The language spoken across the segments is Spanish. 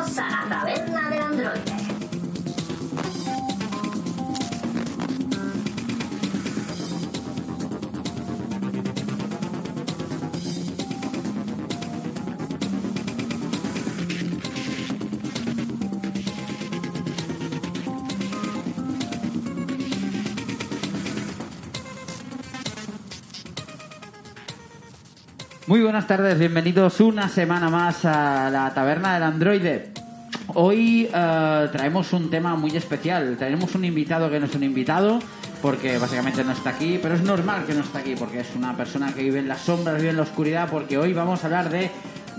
Bienvenidos a Muy buenas tardes, bienvenidos una semana más a la taberna del androide. Hoy eh, traemos un tema muy especial, tenemos un invitado que no es un invitado, porque básicamente no está aquí, pero es normal que no está aquí, porque es una persona que vive en las sombras, vive en la oscuridad, porque hoy vamos a hablar de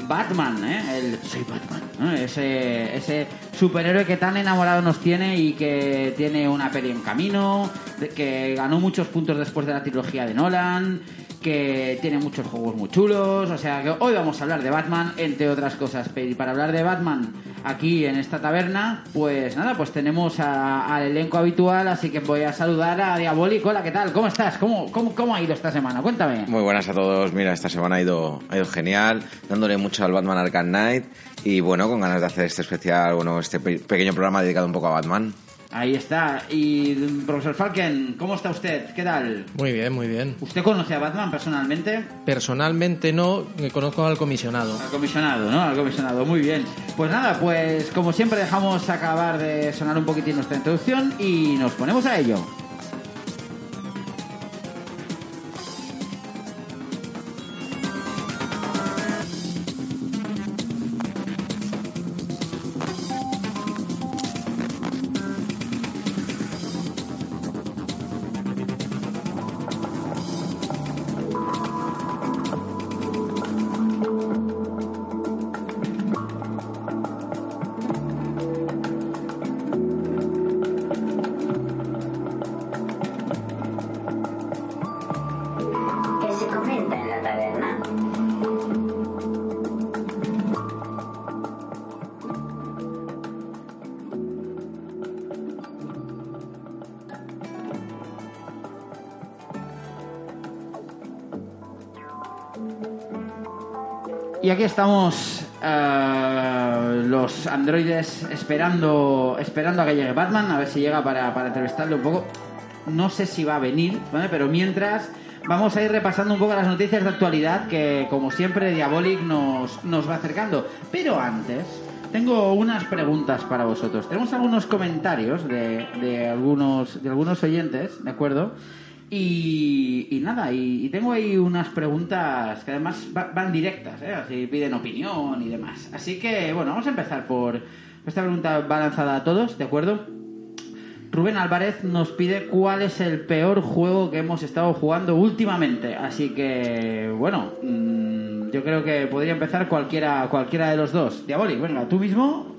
Batman, ¿eh? el soy Batman, ¿no? ese, ese superhéroe que tan enamorado nos tiene y que tiene una peli en camino, que ganó muchos puntos después de la trilogía de Nolan, que tiene muchos juegos muy chulos, o sea que hoy vamos a hablar de Batman, entre otras cosas. Y para hablar de Batman aquí en esta taberna, pues nada, pues tenemos a- al elenco habitual, así que voy a saludar a Diabolic. Hola, ¿qué tal? ¿Cómo estás? ¿Cómo, cómo, cómo ha ido esta semana? Cuéntame. Muy buenas a todos. Mira, esta semana ha ido, ha ido genial, dándole mucho al Batman Arkham Knight y bueno, con ganas de hacer este especial, bueno, este pe- pequeño programa dedicado un poco a Batman. Ahí está. Y profesor Falken, ¿cómo está usted? ¿Qué tal? Muy bien, muy bien. ¿Usted conoce a Batman personalmente? Personalmente no, conozco al comisionado. Al comisionado, ¿no? Al comisionado, muy bien. Pues nada, pues como siempre dejamos acabar de sonar un poquitín nuestra introducción y nos ponemos a ello. Aquí estamos eh, los androides esperando esperando a que llegue Batman, a ver si llega para, para entrevistarle un poco. No sé si va a venir, ¿vale? Pero mientras vamos a ir repasando un poco las noticias de actualidad que, como siempre, Diabolic nos, nos va acercando. Pero antes, tengo unas preguntas para vosotros. Tenemos algunos comentarios de, de algunos, de algunos oyentes, ¿de acuerdo? Y, nada, y, tengo ahí unas preguntas que además va- van directas, ¿eh? así piden opinión y demás. Así que, bueno, vamos a empezar por... Esta pregunta va lanzada a todos, ¿de acuerdo? Rubén Álvarez nos pide cuál es el peor juego que hemos estado jugando últimamente. Así que, bueno, mm, yo creo que podría empezar cualquiera, cualquiera de los dos. Diabolic, venga, tú mismo,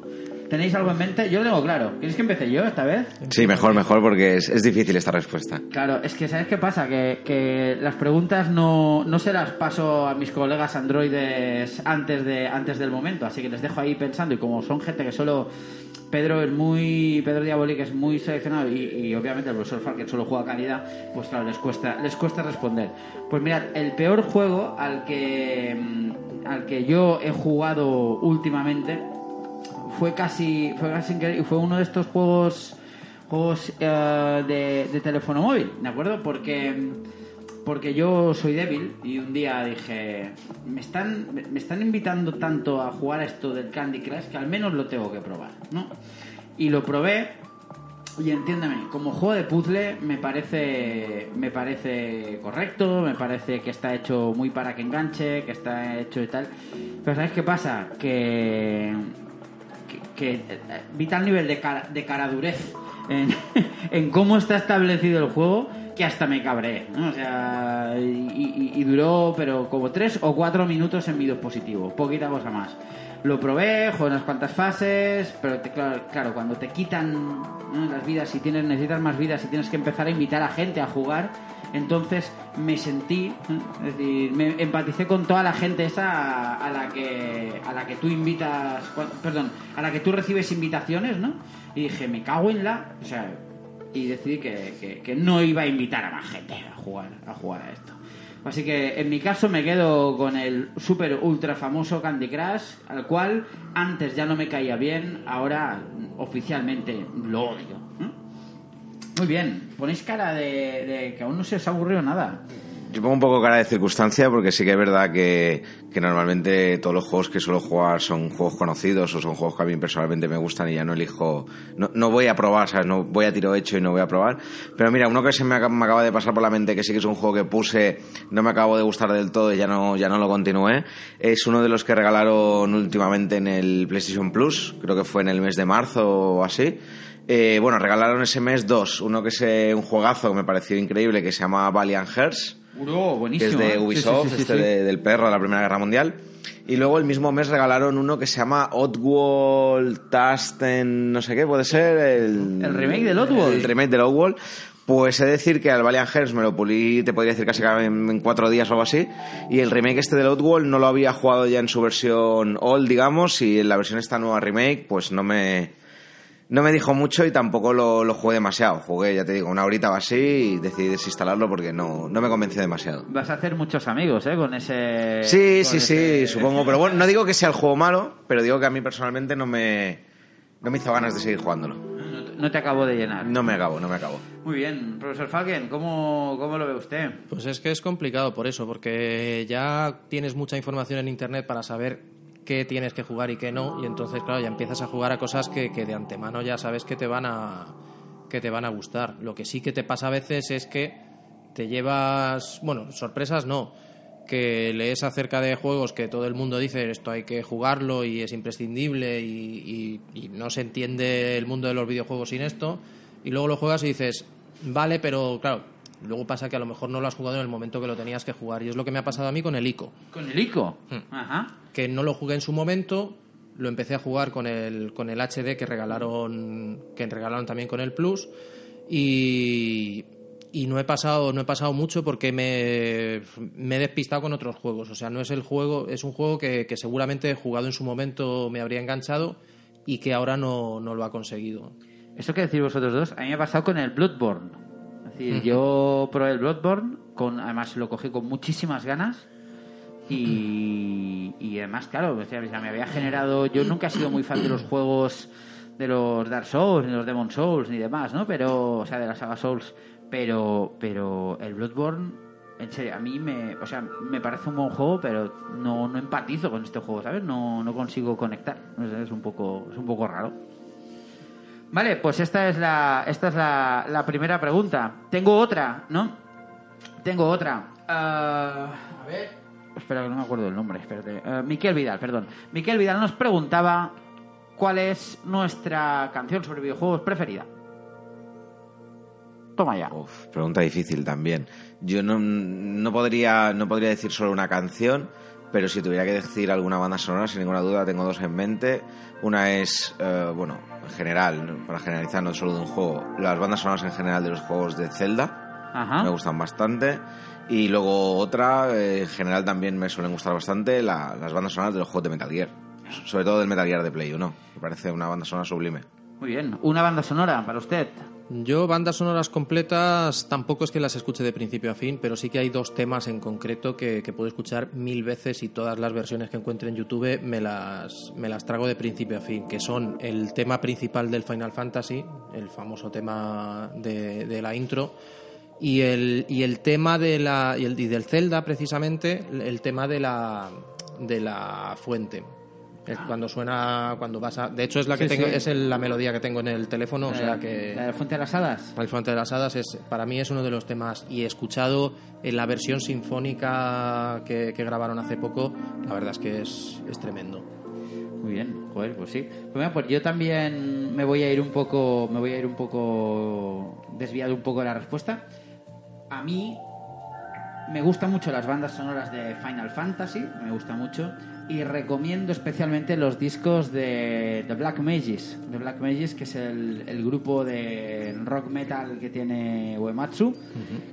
¿tenéis algo en mente? Yo lo tengo claro. ¿Quieres que empiece yo esta vez? Sí, mejor, mejor, porque es, es difícil esta respuesta. Claro, es que ¿sabes qué pasa? Que, que las preguntas no, no se las paso a mis colegas androides antes, de, antes del momento, así que les dejo ahí pensando y como son gente que solo... Pedro es muy... Pedro Diabolic es muy seleccionado y, y obviamente el profesor Falken solo juega calidad, pues claro, les cuesta, les cuesta responder. Pues mirad, el peor juego al que, mm, al que yo he jugado últimamente fue casi fue casi increíble fue uno de estos juegos juegos eh, de, de teléfono móvil de acuerdo porque porque yo soy débil y un día dije me están me están invitando tanto a jugar a esto del Candy Crush que al menos lo tengo que probar no y lo probé y entiéndeme, como juego de puzzle me parece me parece correcto, me parece que está hecho muy para que enganche, que está hecho y tal. Pero ¿sabes qué pasa? Que que, que, eh, vi tal nivel de, cara- de caradurez en, en cómo está establecido el juego que hasta me cabré. ¿no? O sea, y, duró, pero como tres o cuatro minutos en mi dispositivo, poquita cosa más. Lo probé, jugué unas cuantas fases, pero claro, claro, cuando te quitan las vidas y tienes, necesitas más vidas y tienes que empezar a invitar a gente a jugar, entonces me sentí, es decir, me empaticé con toda la gente esa a, la que a la que tú invitas, perdón, a la que tú recibes invitaciones, ¿no? Y dije, me cago en la, o sea, y decidí que, que- no iba a invitar a más gente a jugar a jugar esto. Así que en mi caso me quedo con el super ultra famoso Candy Crush, al cual antes ya no me caía bien, ahora oficialmente lo odio. ¿eh? Muy bien, ponéis cara de, de que aún no se os ha aburrido nada. Yo pongo un poco cara de circunstancia porque sí que es verdad que, que normalmente todos los juegos que suelo jugar son juegos conocidos o son juegos que a mí personalmente me gustan y ya no elijo, no, no voy a probar, ¿sabes? No voy a tiro hecho y no voy a probar. Pero mira, uno que se me, me acaba de pasar por la mente, que sí que es un juego que puse, no me acabo de gustar del todo y ya no, ya no lo continué, es uno de los que regalaron últimamente en el PlayStation Plus, creo que fue en el mes de marzo o así. Eh, bueno, regalaron ese mes dos. Uno que es eh, un juegazo que me pareció increíble que se llama Valiant Hearts, Bro, que buenísimo. es de ¿eh? Ubisoft, Sí, sí, sí, este de- del perro de la Primera Guerra Mundial. Y luego el mismo mes regalaron uno que se llama Oddworld Tasten, no sé qué, puede ser el... El remake del Oddworld. El remake del Oddworld. Pues he de decir que al Valiant Hearts me lo pulí, te podría decir casi en, en cuatro días o algo así. Y el remake este del Oddworld no lo había jugado ya en su versión old, digamos, y en la versión esta nueva remake, pues no me... No me dijo mucho y tampoco lo, lo jugué demasiado. Jugué, ya te digo, una horita o así y decidí desinstalarlo porque no, no me convenció demasiado. Vas a hacer muchos amigos, ¿eh? Con ese... Sí, con sí, ese- sí, supongo. Pero bueno, no digo que sea el juego malo, pero digo que a mí personalmente no me, no me hizo ganas de seguir jugándolo. No te- No te acabo de llenar. No me acabo, no me acabo. Muy bien, profesor Falken, ¿cómo, ¿cómo lo ve usted? Pues es que es complicado por eso, porque ya tienes mucha información en Internet para saber qué tienes que jugar y qué no, y entonces, claro, ya empiezas a jugar a cosas que, que de antemano ya sabes que te van a que te van a gustar. Lo que sí que te pasa a veces es que te llevas, bueno, sorpresas no, que lees acerca de juegos que todo el mundo dice esto hay que jugarlo y es imprescindible y, y- y no se entiende el mundo de los videojuegos sin esto, y luego lo juegas y dices, vale, pero claro, luego pasa que a lo mejor no lo has jugado en el momento que lo tenías que jugar, y es lo que me ha pasado a mí con el ICO Con el ICO. Hmm. Ajá. que no lo jugué en su momento, lo empecé a jugar con el, con el HD que regalaron, que regalaron también con el Plus y, y no he pasado, no he pasado mucho porque me, me he despistado con otros juegos. O sea, no es el juego, es un juego que, que seguramente jugado en su momento me habría enganchado y que ahora no, no lo ha conseguido. Eso que decís vosotros dos, a mí me ha pasado con el Bloodborne. Es decir, yo probé el Bloodborne, con, además lo cogí con muchísimas ganas. Y, y además, claro, o sea, me había generado. Yo nunca he sido muy fan de los juegos de los Dark Souls, ni los Demon Souls, ni demás, ¿no? Pero, o sea, de la saga Souls. Pero, pero el Bloodborne, en serio, a mí me, o sea, me parece un buen juego, pero no, no empatizo con este juego, ¿sabes? No, no consigo conectar. Es un poco, es un poco raro. Vale, pues esta es la, esta es la, la primera pregunta. Tengo otra, ¿no? Tengo otra. Ah, a ver. Espera, que no me acuerdo del nombre. Espérate. Eh, Miquel Vidal, perdón. Miquel Vidal nos preguntaba cuál es nuestra canción sobre videojuegos preferida. Toma ya. Uf, pregunta difícil también. Yo no, no, podría, no podría decir solo una canción, pero si tuviera que decir alguna banda sonora, sin ninguna duda, tengo dos en mente. Una es, eh, bueno, en general, para generalizar, no solo de un juego, las bandas sonoras en general de los juegos de Zelda. Ajá. Me gustan bastante. Y luego otra, eh, en general también me suelen gustar bastante la- las bandas sonoras de los juegos de Metal Gear. Sobre todo del Metal Gear de Play 1. Me parece una banda sonora sublime. Muy bien. Una banda sonora para usted. Yo bandas sonoras completas tampoco es que las escuche de principio a fin, pero sí que hay dos temas en concreto que, puedo escuchar mil veces y todas las versiones que encuentre en YouTube me las, me las trago de principio a fin, que son el tema principal del Final Fantasy, el famoso tema de, de la intro, y el, y el tema de la, y, el, y del Zelda precisamente, el tema de la, de la fuente. Es Cuando suena, cuando vas a... De hecho es la que Sí, tengo, sí. es el- la melodía que tengo en el teléfono, o sea que... ¿La de la Fuente de las Hadas? El Fuente de las Hadas es, para mí es uno de los temas y he escuchado en la versión sinfónica que, que grabaron hace poco, la verdad es que es, es tremendo. Muy bien, joder, pues sí. Pues, mira, pues yo también me voy a ir un poco, me voy a ir un poco desviado un poco de la respuesta. A mí me gustan mucho las bandas sonoras de Final Fantasy, me gusta mucho. y recomiendo especialmente los discos de The Black Mages. The Black Mages, que es el, el grupo de rock metal que tiene Uematsu,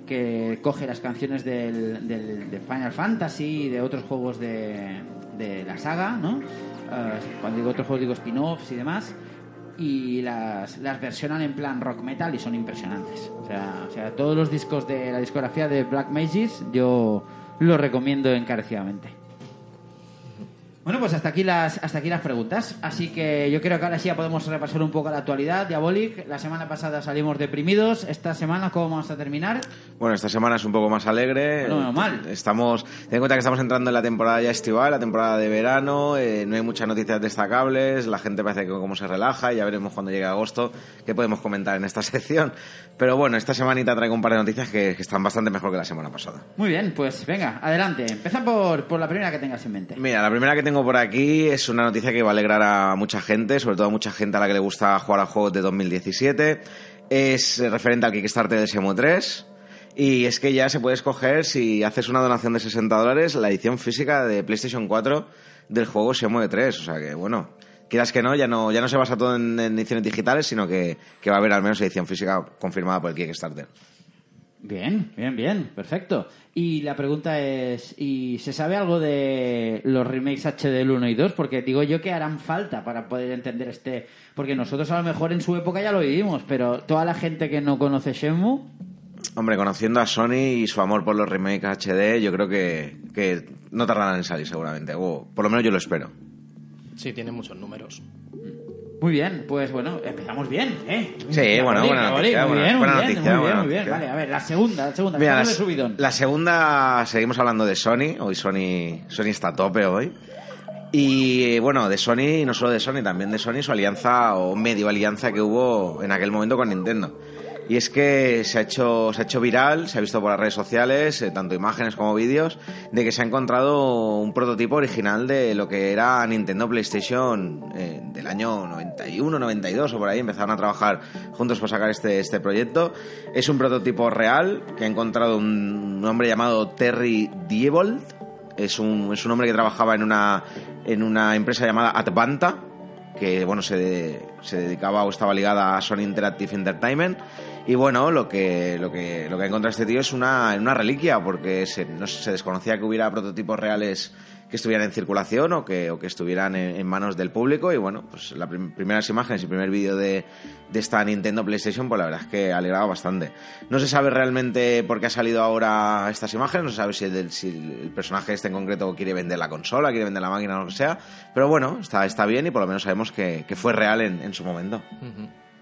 que coge las canciones del, del- de Final Fantasy y de otros juegos de, de la saga, ¿no? Eh, cuando digo otros juegos digo spin-offs y demás. Y las, las versionan en plan rock metal y son impresionantes. O sea, o sea, todos los discos de la discografía de Black Mages yo los recomiendo encarecidamente. Bueno, pues hasta aquí las hasta aquí las preguntas. Así que yo creo que ahora sí ya podemos repasar un poco la actualidad. Diabolic, la semana pasada salimos deprimidos. Esta semana, ¿cómo vamos a terminar? Bueno, esta semana es un poco más alegre. No, no, mal. Estamos, ten en cuenta que estamos entrando en la temporada ya estival, la temporada de verano, eh, no hay muchas noticias destacables, la gente parece que como se relaja, ya veremos cuando llegue agosto qué podemos comentar en esta sección. Pero bueno, esta semanita traigo un par de noticias que, que están bastante mejor que la semana pasada. Muy bien, pues venga, adelante. Empieza por, por la primera que tengas en mente. Mira, la primera que tengo por aquí es una noticia que va a alegrar a mucha gente, sobre todo a mucha gente a la que le gusta jugar a juegos de 2017. Es referente al Kickstarter de Semo 3. Y es que ya se puede escoger, si haces una donación de 60 dólares, la edición física de PlayStation 4 del juego Shenmue 3. O sea que, bueno, quieras que no, ya no, ya no se basa todo en, en ediciones digitales, sino que, que va a haber al menos edición física confirmada por el Kickstarter. Bien, bien, bien, perfecto. Y la pregunta es, ¿y se sabe algo de los remakes HD del 1 y 2? Porque digo yo que harán falta para poder entender este... Porque nosotros a lo mejor en su época ya lo vivimos, pero toda la gente que no conoce Shenmue... Hombre, conociendo a Sony y su amor por los remakes HD, yo creo que, que no tardarán en salir seguramente. O por lo menos yo lo espero. Sí, tiene muchos números. Muy bien, pues bueno, empezamos bien, ¿eh? Sí, bueno, buena noticia, muy bien, buena muy bien, noticia, muy bien. Vale, a ver, la segunda, la segunda, Mira, la, subidón. la segunda, seguimos hablando de Sony. Hoy Sony, Sony está a tope hoy. Y bueno, de Sony, y no solo de Sony, también de Sony, su alianza o medio alianza que hubo en aquel momento con Nintendo. Y es que se ha hecho, se ha hecho viral, se ha visto por las redes sociales, eh, tanto imágenes como vídeos, de que se ha encontrado un prototipo original de lo que era Nintendo PlayStation eh, del año 91, 92 o por ahí. Empezaron a trabajar juntos para sacar este, este proyecto. Es un prototipo real que ha encontrado un hombre llamado Terry Diebold. Es un, es un hombre que trabajaba en una, en una empresa llamada Advanta, que bueno se, se dedicaba o estaba ligada a Sony Interactive Entertainment. Y bueno lo que lo que lo que ha encontrado este tío es una, una reliquia porque se, no se se desconocía que hubiera prototipos reales que estuvieran en circulación o que, o que estuvieran en, manos del público. Y bueno pues las prim- primeras imágenes y primer vídeo de, de esta Nintendo PlayStation pues la verdad es que ha alegrado bastante. No se sabe realmente por qué ha salido ahora estas imágenes no se sabe si el, si el personaje este en concreto quiere vender la consola quiere vender la máquina o lo que sea pero bueno está, está bien y por lo menos sabemos que, fue real en, en su momento.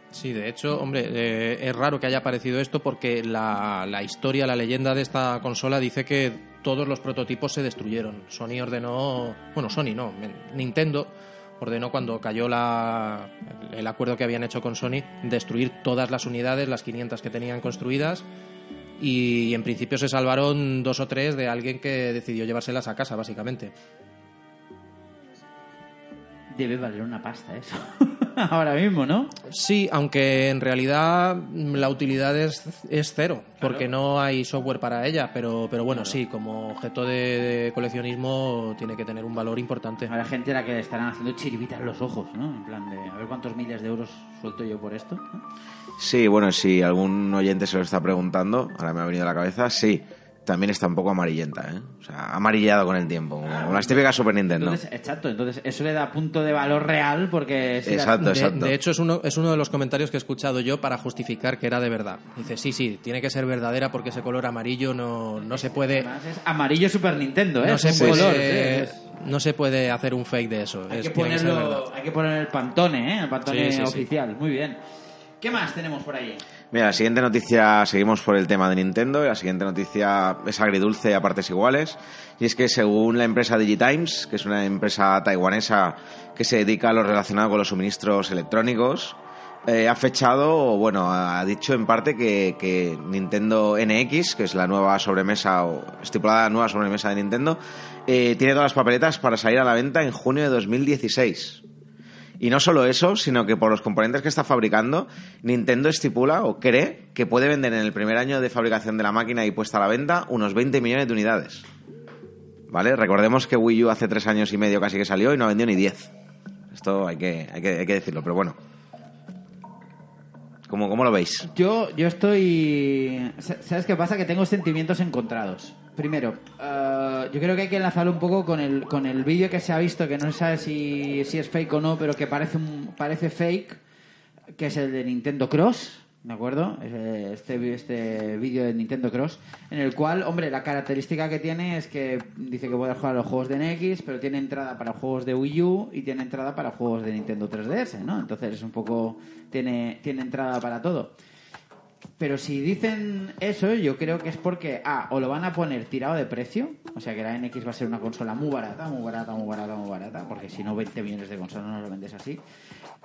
Sí, de hecho, hombre, eh, es raro que haya aparecido esto porque la, la historia, la leyenda de esta consola dice que todos los prototipos se destruyeron. Sony ordenó, bueno, Sony no, Nintendo ordenó cuando cayó la, el acuerdo que habían hecho con Sony destruir todas las unidades, las 500 que tenían construidas. Y en principio se salvaron dos o tres de alguien que decidió llevárselas a casa, básicamente. Debe valer una pasta eso. Ahora mismo, ¿no? Sí, aunque en realidad la utilidad es, es cero, porque no hay software para ella, pero, pero bueno, sí, como objeto de, de coleccionismo tiene que tener un valor importante. Habrá gente a la que le estarán haciendo chiribitas los ojos, ¿no? En plan de, a ver cuántos miles de euros suelto yo por esto. ¿no? Sí, bueno, si algún oyente se lo está preguntando, ahora me ha venido a la cabeza, sí, también está un poco amarillenta, ¿eh? O sea, amarillado con el tiempo, como las típicas Super Nintendo. Entonces, exacto, entonces eso le da punto de valor real porque... si la- Exacto, De, exacto. de hecho, es uno, es uno de los comentarios que he escuchado yo para justificar que era de verdad. Dice, sí, sí, tiene que ser verdadera porque ese color amarillo no, no se puede... Además es amarillo Super Nintendo, ¿eh? No Es se, un puede, color, sí, no se puede hacer un fake de eso. Hay es- que, ponerlo, hay que poner el pantone, ¿eh? El pantone Sí, sí, sí. oficial. Muy bien. ¿Qué más tenemos por ahí? Mira, la siguiente noticia, seguimos por el tema de Nintendo, y la siguiente noticia es agridulce a partes iguales, y es que según la empresa Digitimes, que es una empresa taiwanesa que se dedica a lo relacionado con los suministros electrónicos, eh, ha fechado, bueno, ha dicho en parte que, que Nintendo NX, que es la nueva sobremesa, o estipulada nueva sobremesa de Nintendo, eh, tiene todas las papeletas para salir a la venta en junio de 2016. Y no solo eso, sino que por los componentes que está fabricando, Nintendo estipula o cree que puede vender en el primer año de fabricación de la máquina y puesta a la venta unos 20 millones de unidades. ¿Vale? Recordemos que Wii U hace tres años y medio casi que salió y no ha vendido ni 10. Esto hay que, hay que, hay que decirlo, pero bueno. ¿Cómo, cómo lo veis? Yo, yo estoy. sa- ¿Sabes qué pasa? Que tengo sentimientos encontrados. Primero, eh, yo creo que hay que enlazarlo un poco con el, con el vídeo que se ha visto, que no se sabe si, si es fake o no, pero que parece, un, parece fake, que es el de Nintendo Cross, ¿de acuerdo? Eh, Este, este vídeo de Nintendo Cross, en el cual, hombre, la característica que tiene es que dice que puede jugar a los juegos de NX, pero tiene entrada para juegos de Wii U y tiene entrada para juegos de Nintendo 3DS, ¿no? Entonces es un poco... tiene, tiene entrada para todo. Pero si dicen eso, yo creo que es porque, ah, o lo van a poner tirado de precio, o sea que la NX va a ser una consola muy barata, muy barata, muy barata, muy barata, porque si no 20 millones de consolas no lo vendes así.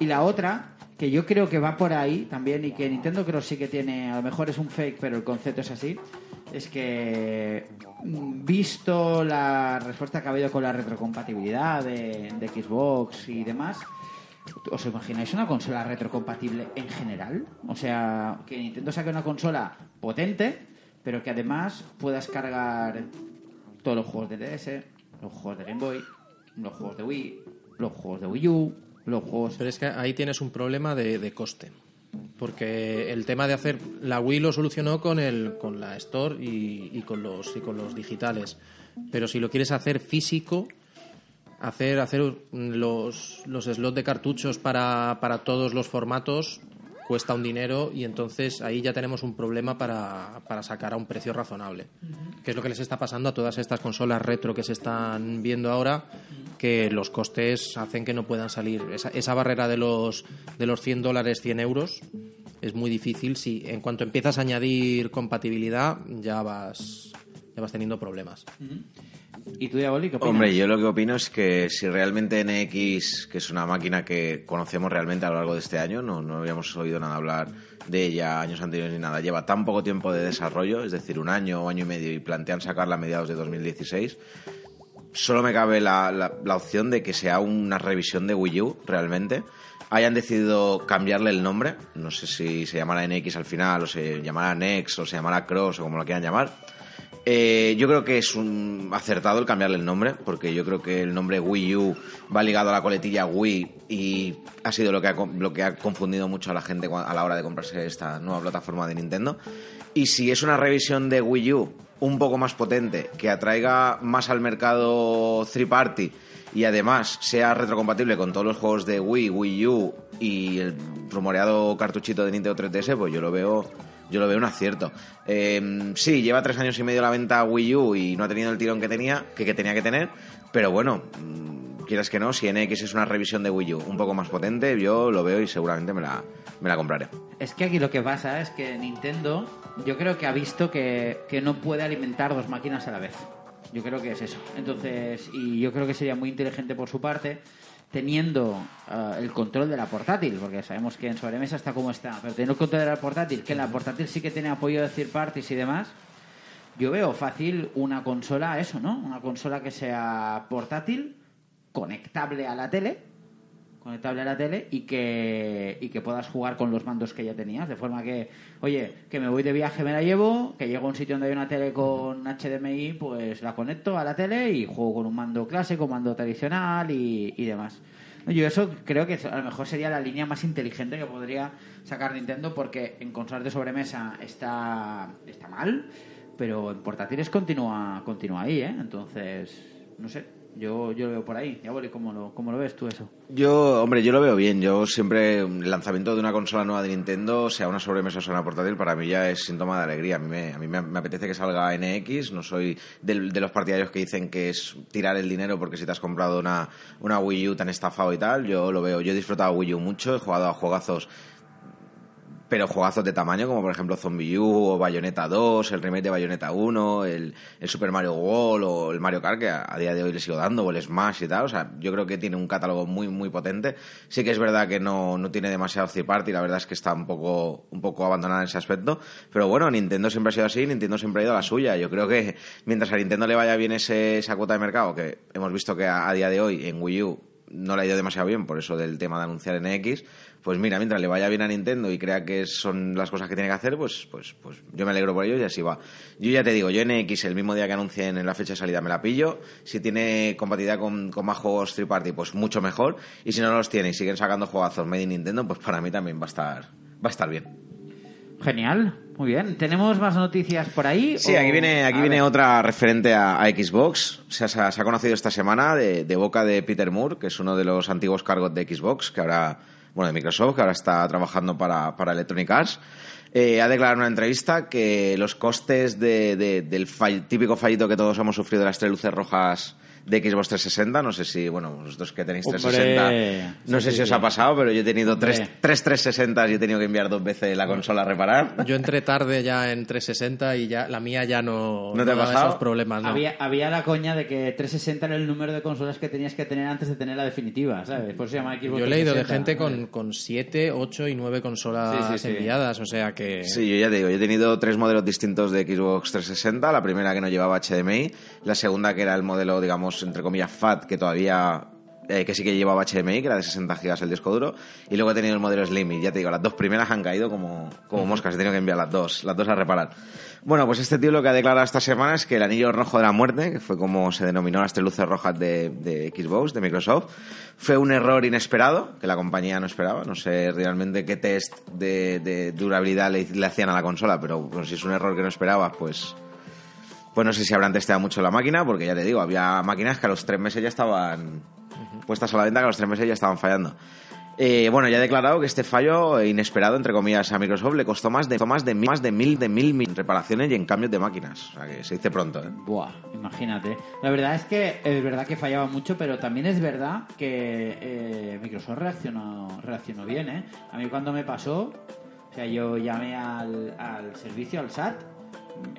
Y la otra, que yo creo que va por ahí también, y que Nintendo creo sí que tiene, a lo mejor es un fake, pero el concepto es así, es que mm, visto la respuesta que ha habido con la retrocompatibilidad de, de Xbox y demás, ¿Os imagináis una consola retrocompatible en general? O sea, que Nintendo saque una consola potente, pero que además puedas cargar todos los juegos de DS, los juegos de Game Boy, los juegos de Wii, los juegos de Wii U, los juegos... Pero es que ahí tienes un problema de, coste. Porque el tema de hacer. La Wii lo solucionó con, el, con la Store y, y con los, y con los digitales. Pero si lo quieres hacer físico, hacer, hacer los, los slots de cartuchos para, para todos los formatos cuesta un dinero y entonces ahí ya tenemos un problema para, para sacar a un precio razonable. Que es lo que les está pasando a todas estas consolas retro que se están viendo ahora, que los costes hacen que no puedan salir. Esa, esa barrera de los, de los 100 dólares, 100 euros, es muy difícil. Si en cuanto empiezas a añadir compatibilidad, ya vas, ya vas teniendo problemas. ¿Y tú, opinas? Hombre, yo lo que opino es que si realmente NX, que es una máquina que conocemos realmente a lo largo de este año, no, no habíamos oído nada hablar de ella años anteriores ni nada, lleva tan poco tiempo de desarrollo, es decir, un año o año y medio, y plantean sacarla a mediados de 2016, solo me cabe la, la- la opción de que sea una revisión de Wii U, realmente. Hayan decidido cambiarle el nombre, no sé si se llamará NX al final, o se llamará Nex, o se llamará Cross, o como lo quieran llamar. Eh, yo creo que es un acertado el cambiarle el nombre, porque yo creo que el nombre Wii U va ligado a la coletilla Wii y ha sido lo que ha, lo que ha confundido mucho a la gente a la hora de comprarse esta nueva plataforma de Nintendo. Y si es una revisión de Wii U un poco más potente, que atraiga más al mercado third party y además sea retrocompatible con todos los juegos de Wii, Wii U y el rumoreado cartuchito de Nintendo 3DS, pues yo lo veo yo lo veo un acierto. Eh, sí, lleva tres años y medio la venta Wii U y no ha tenido el tirón que tenía, que, que tenía que tener, pero bueno, mm, quieras que no, si NX es una revisión de Wii U un poco más potente, yo lo veo y seguramente me la, me la compraré. Es que aquí lo que pasa es que Nintendo, yo creo que ha visto que, que no puede alimentar dos máquinas a la vez. Yo creo que es eso. Entonces, y yo creo que sería muy inteligente por su parte, teniendo eh, el control de la portátil, porque sabemos que en sobremesa está como está, pero teniendo el control de la portátil, que en la portátil sí que tiene apoyo de third parties y demás, yo veo fácil una consola, eso, ¿no? Una consola que sea portátil, conectable a la tele, conectable a la tele y que, y que puedas jugar con los mandos que ya tenías. De forma que, oye, que me voy de viaje, me la llevo, que llego a un sitio donde hay una tele con HDMI, pues la conecto a la tele y juego con un mando clásico, mando tradicional y, y demás. Yo eso creo que a lo mejor sería la línea más inteligente que podría sacar Nintendo porque en consolas de sobremesa está, está mal, pero en portátiles continúa, continúa ahí, ¿eh? Entonces, no sé, yo, yo lo veo por ahí. Ya, Boli, ¿cómo lo, ¿cómo lo ves tú eso? Yo, hombre, yo lo veo bien. Yo siempre, el lanzamiento de una consola nueva de Nintendo, sea una sobremesa o una portátil, para mí ya es síntoma de alegría. A mí me, a mí me, me apetece que salga NX. No soy del- de, los partidarios que dicen que es tirar el dinero porque si te has comprado una, una Wii U tan estafado y tal. Yo lo veo. Yo he disfrutado Wii U mucho, he jugado a juegazos pero juegazos de tamaño como por ejemplo Zombie U o Bayonetta 2, el remake de Bayonetta 1, el, el Super Mario World o el Mario Kart que a, día de hoy le sigo dando o el Smash y tal, o sea, yo creo que tiene un catálogo muy muy potente. Sí que es verdad que no, no tiene demasiado third party, la verdad es que está un poco un poco abandonada en ese aspecto, pero bueno, Nintendo siempre ha sido así, Nintendo siempre ha ido a la suya. Yo creo que mientras a Nintendo le vaya bien ese, esa cuota de mercado que hemos visto que a, a día de hoy en Wii U no le ha ido demasiado bien por eso del tema de anunciar en X, pues mira, mientras le vaya bien a Nintendo y crea que son las cosas que tiene que hacer, pues, pues, pues yo me alegro por ello y así va. Yo ya te digo, yo en X el mismo día que anuncien en la fecha de salida me la pillo. Si tiene compatibilidad con, con más juegos Free Party, pues mucho mejor. Y si no los tiene y siguen sacando juegazos Made in Nintendo, pues para mí también va a estar, va a estar bien. Genial, muy bien. ¿Tenemos más noticias por ahí? Sí, o- aquí viene, aquí A viene ver. otra referente a, a Xbox. Se, ha, se ha conocido esta semana de, de boca de Peter Moore, que es uno de los antiguos cargos de Xbox, que ahora, bueno, de Microsoft, que ahora está trabajando para, para Electronic Arts. Eh, ha declarado en una entrevista que los costes de- de- del fall- típico fallito que todos hemos sufrido de las tres luces rojas de Xbox 360, no sé si, bueno, vosotros que tenéis Hombre. 360, no Sí, sé sí, si os sí. ha pasado, pero yo he tenido tres, Hombre. tres 360 y he tenido que enviar dos veces la consola a reparar. Yo entré tarde ya en 360 y ya la mía ya no, ¿No te ha da pasado? esos problemas. ¿no? Había, había la coña de que 360 era el número de consolas que tenías que tener antes de tener la definitiva, ¿sabes? Por eso se llama Xbox Yo he leído de 360. gente con, con 7, 8 y 9 consolas Sí, sí, sí. enviadas, o sea que... Sí, yo ya te digo, yo he tenido tres modelos distintos de Xbox 360. La primera que no llevaba HDMI, la segunda que era el modelo, digamos, entre comillas, FAT, que todavía... eh, que sí que llevaba HDMI, que era de 60 GB el disco duro, y luego he tenido el modelo Slim, y ya te digo, las dos primeras han caído como, como moscas, he tenido que enviar las dos, las dos a reparar. Bueno, pues este tío lo que ha declarado esta semana es que el anillo rojo de la muerte, que fue como se denominó las tres luces rojas de, de Xbox, de Microsoft, fue un error inesperado, que la compañía no esperaba. No sé realmente qué test de, de durabilidad le, le hacían a la consola, pero si es un error que no esperabas, pues... Pues no sé si habrán testeado mucho la máquina, porque ya te digo, había máquinas que a los tres meses ya estaban puestas a la venta, que a los tres meses ya estaban fallando. Eh, bueno, ya he declarado que este fallo inesperado, entre comillas, a Microsoft le costó más de, más de, mil, más de mil de mil, mil reparaciones y en cambios de máquinas. O sea que se dice pronto, ¿eh? Buah, imagínate. La verdad es que es verdad que fallaba mucho, pero también es verdad que eh, Microsoft reaccionó, reaccionó bien, ¿eh? A mí cuando me pasó, o sea, yo llamé al, al servicio, al SAT,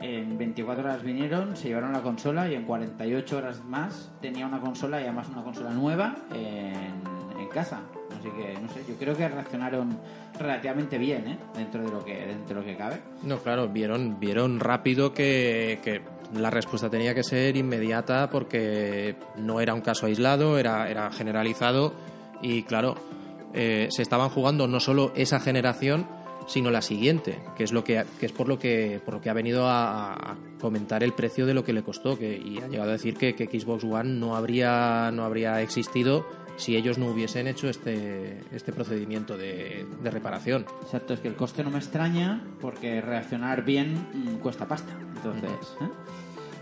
en 24 horas vinieron, se llevaron la consola y en 48 horas más tenía una consola y además una consola nueva en, en casa. Así que, no sé, yo creo que reaccionaron relativamente bien, ¿eh? Dentro de lo que, dentro de lo que cabe. No, claro, vieron, vieron rápido que, que la respuesta tenía que ser inmediata porque no era un caso aislado, era, era generalizado y claro, eh, se estaban jugando no solo esa generación, sino la siguiente, que es lo que, que es por lo que por lo que ha venido a, a comentar el precio de lo que le costó, que, y ha llegado a decir que, que Xbox One no habría no habría existido si ellos no hubiesen hecho este este procedimiento de, de reparación. Exacto, es que el coste no me extraña porque reaccionar bien mm, cuesta pasta. Entonces, ¿eh?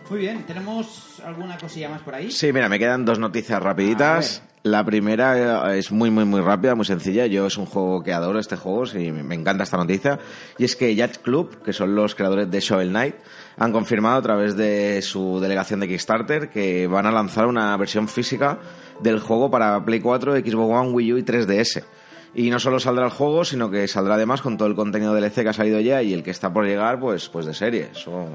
muy bien, ¿tenemos alguna cosilla más por ahí? Sí, mira, me quedan dos noticias A rapiditas. La primera eh, es muy, muy, muy rápida, muy sencilla. Yo es un juego que adoro este juego, sí, me encanta esta noticia. Y es que Yacht Club, que son los creadores de Shovel Knight, han confirmado a través de su delegación de Kickstarter que van a lanzar una versión física del juego para Play 4, Xbox One, Wii U y 3DS. Y no solo saldrá el juego, sino que saldrá además con todo el contenido DLC que ha salido ya y el que está por llegar, pues, pues de serie. Eso,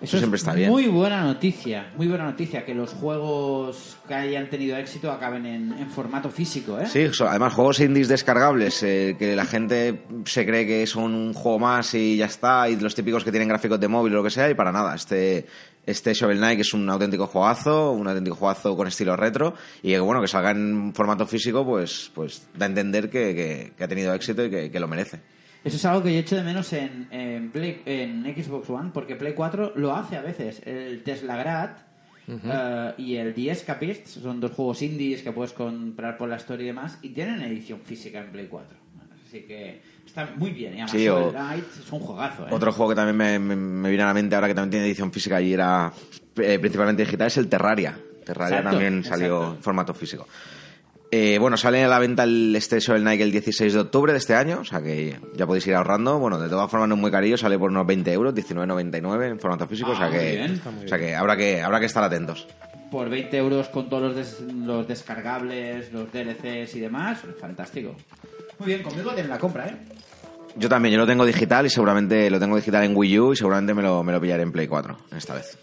eso, es siempre está bien. Muy buena noticia, muy buena noticia que los juegos que hayan tenido éxito acaben en, en formato físico, ¿eh? Sí, además juegos indies descargables eh, que la gente se cree que son un juego más y ya está, y los típicos que tienen gráficos de móvil o lo que sea, y para nada. Este, este Shovel Knight es un auténtico juegazo, un auténtico juegazo con estilo retro, y que bueno, que salga en formato físico, pues, pues da a entender que, que- que ha tenido éxito y que, que lo merece. Eso es algo que yo echo de menos en, en, Play- en Xbox One, porque Play 4 lo hace a veces. El Tesla Grad eh, y el The Escapist son dos juegos indies que puedes comprar por la Store y demás, y tienen edición física en Play 4. Así que está muy bien. Y además Sí, o- es un juegazo, ¿eh? Otro juego que también me, me- me viene a la mente ahora que también tiene edición física y era eh, principalmente digital es el Terraria. Terraria Exacto, también salió en formato físico. Eh, bueno, sale a la venta el este Shovel Knight el 16 de octubre de este año, o sea que ya podéis ir ahorrando. Bueno, de todas formas no es muy carillo, sale por unos 20 euros, 19,99 en formato físico, o sea Ah, que, o sea que habrá que habrá que estar atentos. Por 20 euros con todos los, des- los descargables, los DLCs y demás, fantástico. Muy bien, conmigo tienen la compra, ¿eh? Yo también, yo lo tengo digital y seguramente lo tengo digital en Wii U y seguramente me lo, me lo pillaré en Play 4 esta vez.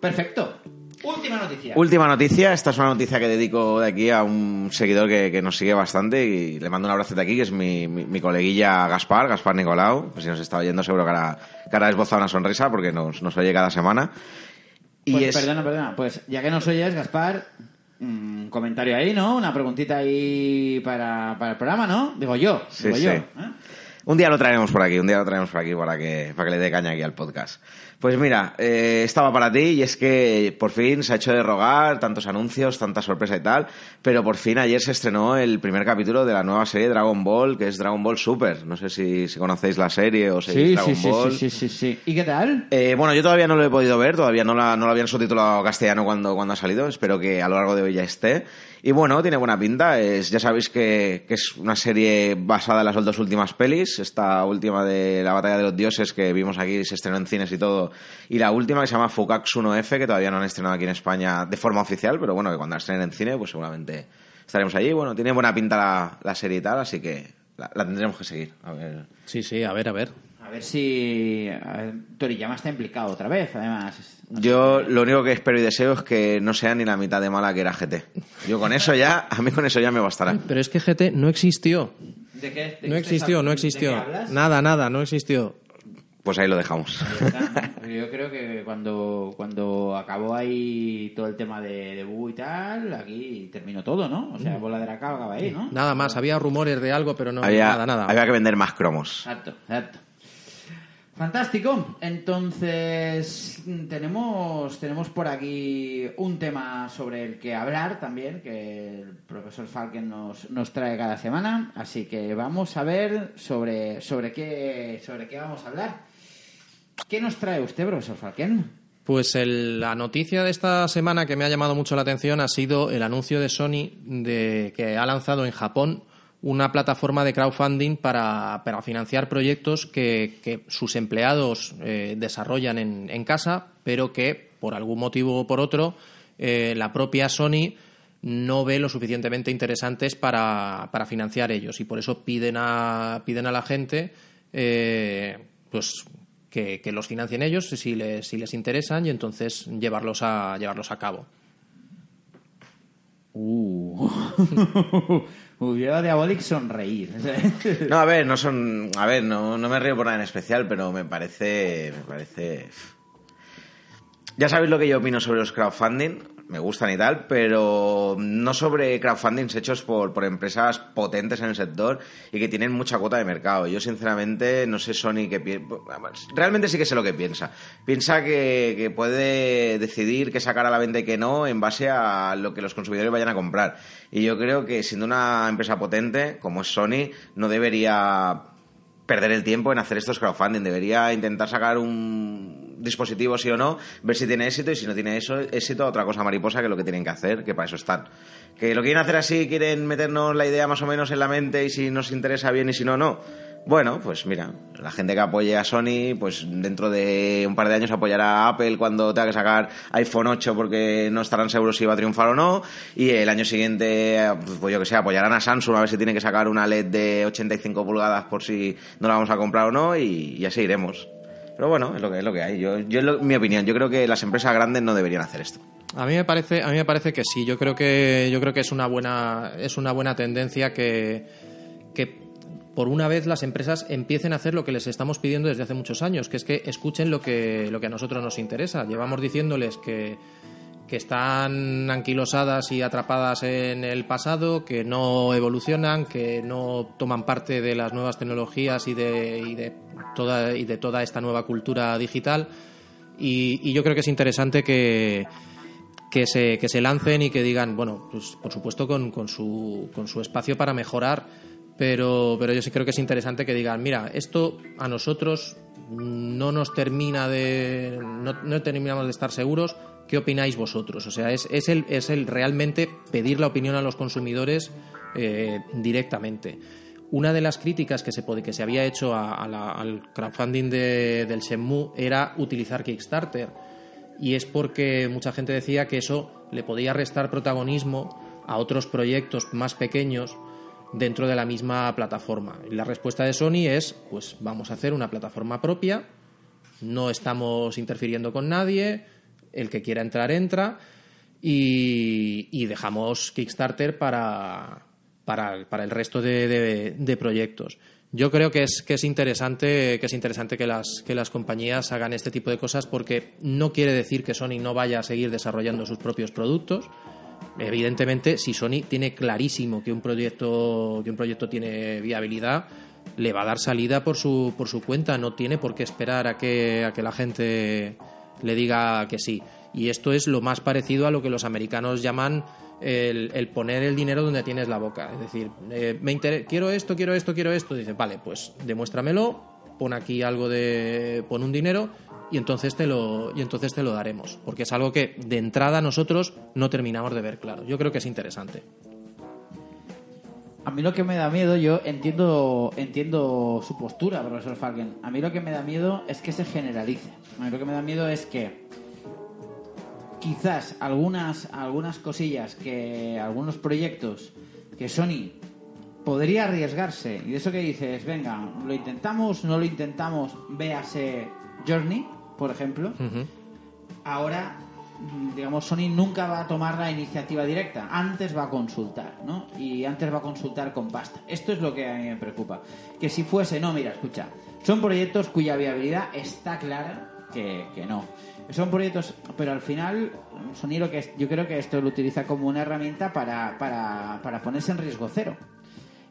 Perfecto. Última noticia. Última noticia, esta es una noticia que dedico de aquí a un seguidor que, que nos sigue bastante y le mando un abrazo de aquí, que es mi, mi, mi coleguilla Gaspar, Gaspar Nicolau, pues si nos está oyendo seguro que ahora, que ahora esboza una sonrisa porque nos, nos oye cada semana. Y Pues es... perdona, perdona. Pues ya que nos oyes, Gaspar, Un comentario ahí, ¿no? Una preguntita ahí para, para el programa, ¿no? Digo yo, Sí, digo sí. yo. ¿eh? Un día lo traeremos por aquí, un día lo traeremos por aquí para que, para que le dé caña aquí al podcast. Pues mira, eh, estaba para ti y es que por fin se ha hecho de rogar, tantos anuncios, tanta sorpresa y tal, pero por fin ayer se estrenó el primer capítulo de la nueva serie Dragon Ball, que es Dragon Ball Super. No sé si, si conocéis la serie o seguís Sí, Dragon sí, sí, Ball. sí, sí, sí, sí. ¿Y qué tal? Eh, bueno, yo todavía no lo he podido ver, todavía no la, no la habían subtitulado a castellano cuando, cuando ha salido, espero que a lo largo de hoy ya esté. Y bueno, tiene buena pinta, es, ya sabéis que, que es una serie basada en las dos últimas pelis, esta última de la Batalla de los Dioses que vimos aquí, se estrenó en cines y todo, y la última que se llama Fukax 1F, que todavía no han estrenado aquí en España de forma oficial, pero bueno, que cuando la estrenen en cine, pues seguramente estaremos allí. Bueno, tiene buena pinta la, la serie y tal, así que la, la tendremos que seguir. A ver. Sí, sí, a ver, a ver. A ver si a ver, Toriyama está implicado otra vez, además. Yo lo único que espero y deseo es que no sea ni la mitad de mala que era GT. Yo con eso ya, a mí con eso ya me bastará. Pero es que GT no existió. ¿De qué, de No qué existió, no existió. Nada, nada, no existió. Pues ahí lo dejamos. Está, ¿no? Yo creo que cuando, cuando acabó ahí todo el tema de, de Boo y tal, aquí terminó todo, ¿no? O sea, bola de la cava acaba ahí, ¿no? Nada más, había rumores de algo, pero no, había, nada, nada. había que vender más cromos. Exacto, exacto. Fantástico. Entonces, tenemos, tenemos por aquí un tema sobre el que hablar también, que el profesor Falken nos, nos trae cada semana. Así que vamos a ver sobre, sobre, qué, sobre qué vamos a hablar. ¿Qué nos trae usted, profesor Falken? Pues el- la noticia de esta semana que me ha llamado mucho la atención ha sido el anuncio de Sony de que ha lanzado en Japón una plataforma de crowdfunding para, para financiar proyectos que, que sus empleados eh, desarrollan en, en casa, pero que por algún motivo o por otro eh, la propia Sony no ve lo suficientemente interesantes para, para financiar ellos y por eso piden a, piden a la gente eh, pues que, que los financien ellos si les, si les interesan y entonces llevarlos a, llevarlos a cabo. Uh. Hubiera Diabolic sonreír. No, a ver, no son. A ver, no, no me río por nada en especial, pero me parece. Me parece. Ya sabéis lo que yo opino sobre los crowdfunding, me gustan y tal, pero no sobre crowdfundings hechos por, por empresas potentes en el sector y que tienen mucha cuota de mercado. Yo, sinceramente, no sé Sony que pi- Realmente sí que sé lo que piensa. Piensa que, que puede decidir qué sacar a la venta y qué no en base a lo que los consumidores vayan a comprar. Y yo creo que siendo una empresa potente, como es Sony, no debería perder el tiempo en hacer estos crowdfunding. Debería intentar sacar un dispositivo, sí o no, ver si tiene éxito y si no tiene eso, éxito, otra cosa mariposa que lo que tienen que hacer, que para eso están. Que lo quieren hacer así, quieren meternos la idea más o menos en la mente y si nos interesa bien y si no, no. Bueno, pues mira, la gente que apoye a Sony, pues dentro de un par de años apoyará a Apple cuando tenga que sacar iPhone 8 porque no estarán seguros si va a triunfar o no. Y el año siguiente, pues yo que sé, apoyarán a Samsung a ver si tiene que sacar una LED de 85 pulgadas por si no la vamos a comprar o no y, y así iremos. Pero bueno, es lo que, es lo que hay. Yo, yo es lo- mi opinión, yo creo que las empresas grandes no deberían hacer esto. A mí me parece, a mí me parece que sí. Yo creo que, yo creo que es una buena, es una buena tendencia que, que por una vez las empresas empiecen a hacer lo que les estamos pidiendo desde hace muchos años, que es que escuchen lo que, lo que a nosotros nos interesa. Llevamos diciéndoles que, que están anquilosadas y atrapadas en el pasado, que no evolucionan, que no toman parte de las nuevas tecnologías y de, y de, toda, y de toda esta nueva cultura digital. Y, y yo creo que es interesante que, que se, que se lancen y que digan, bueno, pues por supuesto con, con, su, con su espacio para mejorar, pero, pero yo sí creo que es interesante que digan, mira, esto a nosotros no nos termina de. no, no terminamos de estar seguros. ¿Qué opináis vosotros? O sea, es, es, el, es el realmente pedir la opinión a los consumidores eh, directamente. Una de las críticas que se, pod- que se había hecho al crowdfunding de- del Shenmue era utilizar Kickstarter y es porque mucha gente decía que eso le podía restar protagonismo a otros proyectos más pequeños dentro de la misma plataforma. La respuesta de Sony es, pues vamos a hacer una plataforma propia, no estamos interfiriendo con nadie, el que quiera entrar entra. Y, dejamos Kickstarter para, para, el resto de, de- de proyectos. Yo creo que es, que es interesante, que es interesante que las, que las compañías hagan este tipo de cosas porque no quiere decir que Sony no vaya a seguir desarrollando sus propios productos, Evidentemente, si Sony tiene clarísimo que un proyecto, que un proyecto tiene viabilidad, le va a dar salida por su, por su cuenta, no tiene por qué esperar a que, a que la gente le diga que sí. Y esto es lo más parecido a lo que los americanos llaman el, poner el dinero donde tienes la boca. Es decir, eh, me quiero esto, quiero esto, quiero esto. Dice, vale, pues demuéstramelo, pon aquí algo de. pon un dinero y entonces te lo, y entonces te lo daremos. Porque es algo que de entrada nosotros no terminamos de ver claro. Yo creo que es interesante. A mí lo que me da miedo, yo entiendo entiendo su postura, profesor Falken. A mí lo que me da miedo es que se generalice. A mí lo que me da miedo es que quizás algunas algunas cosillas que algunos proyectos que Sony podría arriesgarse y de eso que dices, venga, lo intentamos, no lo intentamos, véase Journey, por ejemplo. Ahora, digamos, Sony nunca va a tomar la iniciativa directa. Antes va a consultar, ¿no? Y antes va a consultar con pasta. Esto es lo que a mí me preocupa. Que si fuese, no, mira, escucha, son proyectos cuya viabilidad está clara que, que no. Son proyectos, pero al final, Sony lo que yo creo que esto lo utiliza como una herramienta para, para, para ponerse en riesgo cero.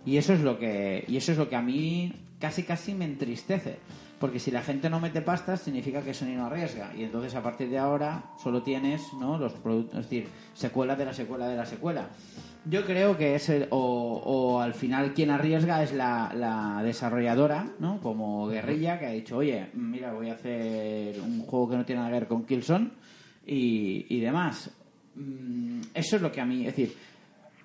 Y eso es lo que y eso es lo que a mí casi casi me entristece, porque si la gente no mete pastas significa que Sony no arriesga y entonces a partir de ahora solo tienes, ¿no? los productos, es decir, secuela de la secuela de la secuela. Yo creo que es el, o, o al final quien arriesga es la, la desarrolladora, ¿no? Como Guerrilla que ha dicho, "Oye, mira, voy a hacer un juego que no tiene nada que ver con Killzone y, y demás." Mm, Eso es lo que a mí, es decir,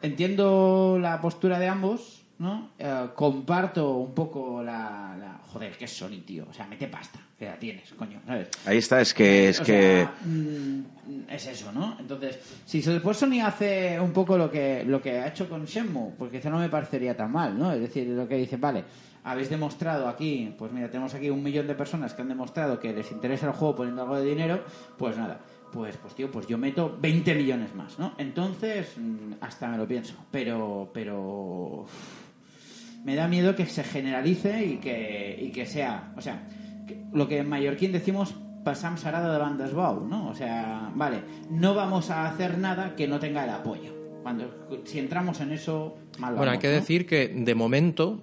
entiendo la postura de ambos, ¿no? Eh, comparto un poco la, la- Joder, que es Sony, tío. O sea, mete pasta, que la tienes, coño, ¿sabes? Ahí está, es que es O que sea, mm, es eso, ¿no? Entonces, si después Sony hace un poco lo que, lo que ha hecho con Shenmue, pues quizá no me parecería tan mal, ¿no? Es decir, lo que dice, vale, habéis demostrado aquí, pues mira, tenemos aquí un millón de personas que han demostrado que les interesa el juego poniendo algo de dinero, pues nada, pues, pues tío, pues yo meto 20 millones más, ¿no? Entonces, mm, hasta me lo pienso, pero, pero me da miedo que se generalice y que, y que sea, o sea, que- lo que en mallorquín decimos pasam sarada de bandas bau, ¿no? O sea, vale, no vamos a hacer nada que no tenga el apoyo. Cuando si entramos en eso, mal Bueno, hay vamos, que ¿no? decir que de momento,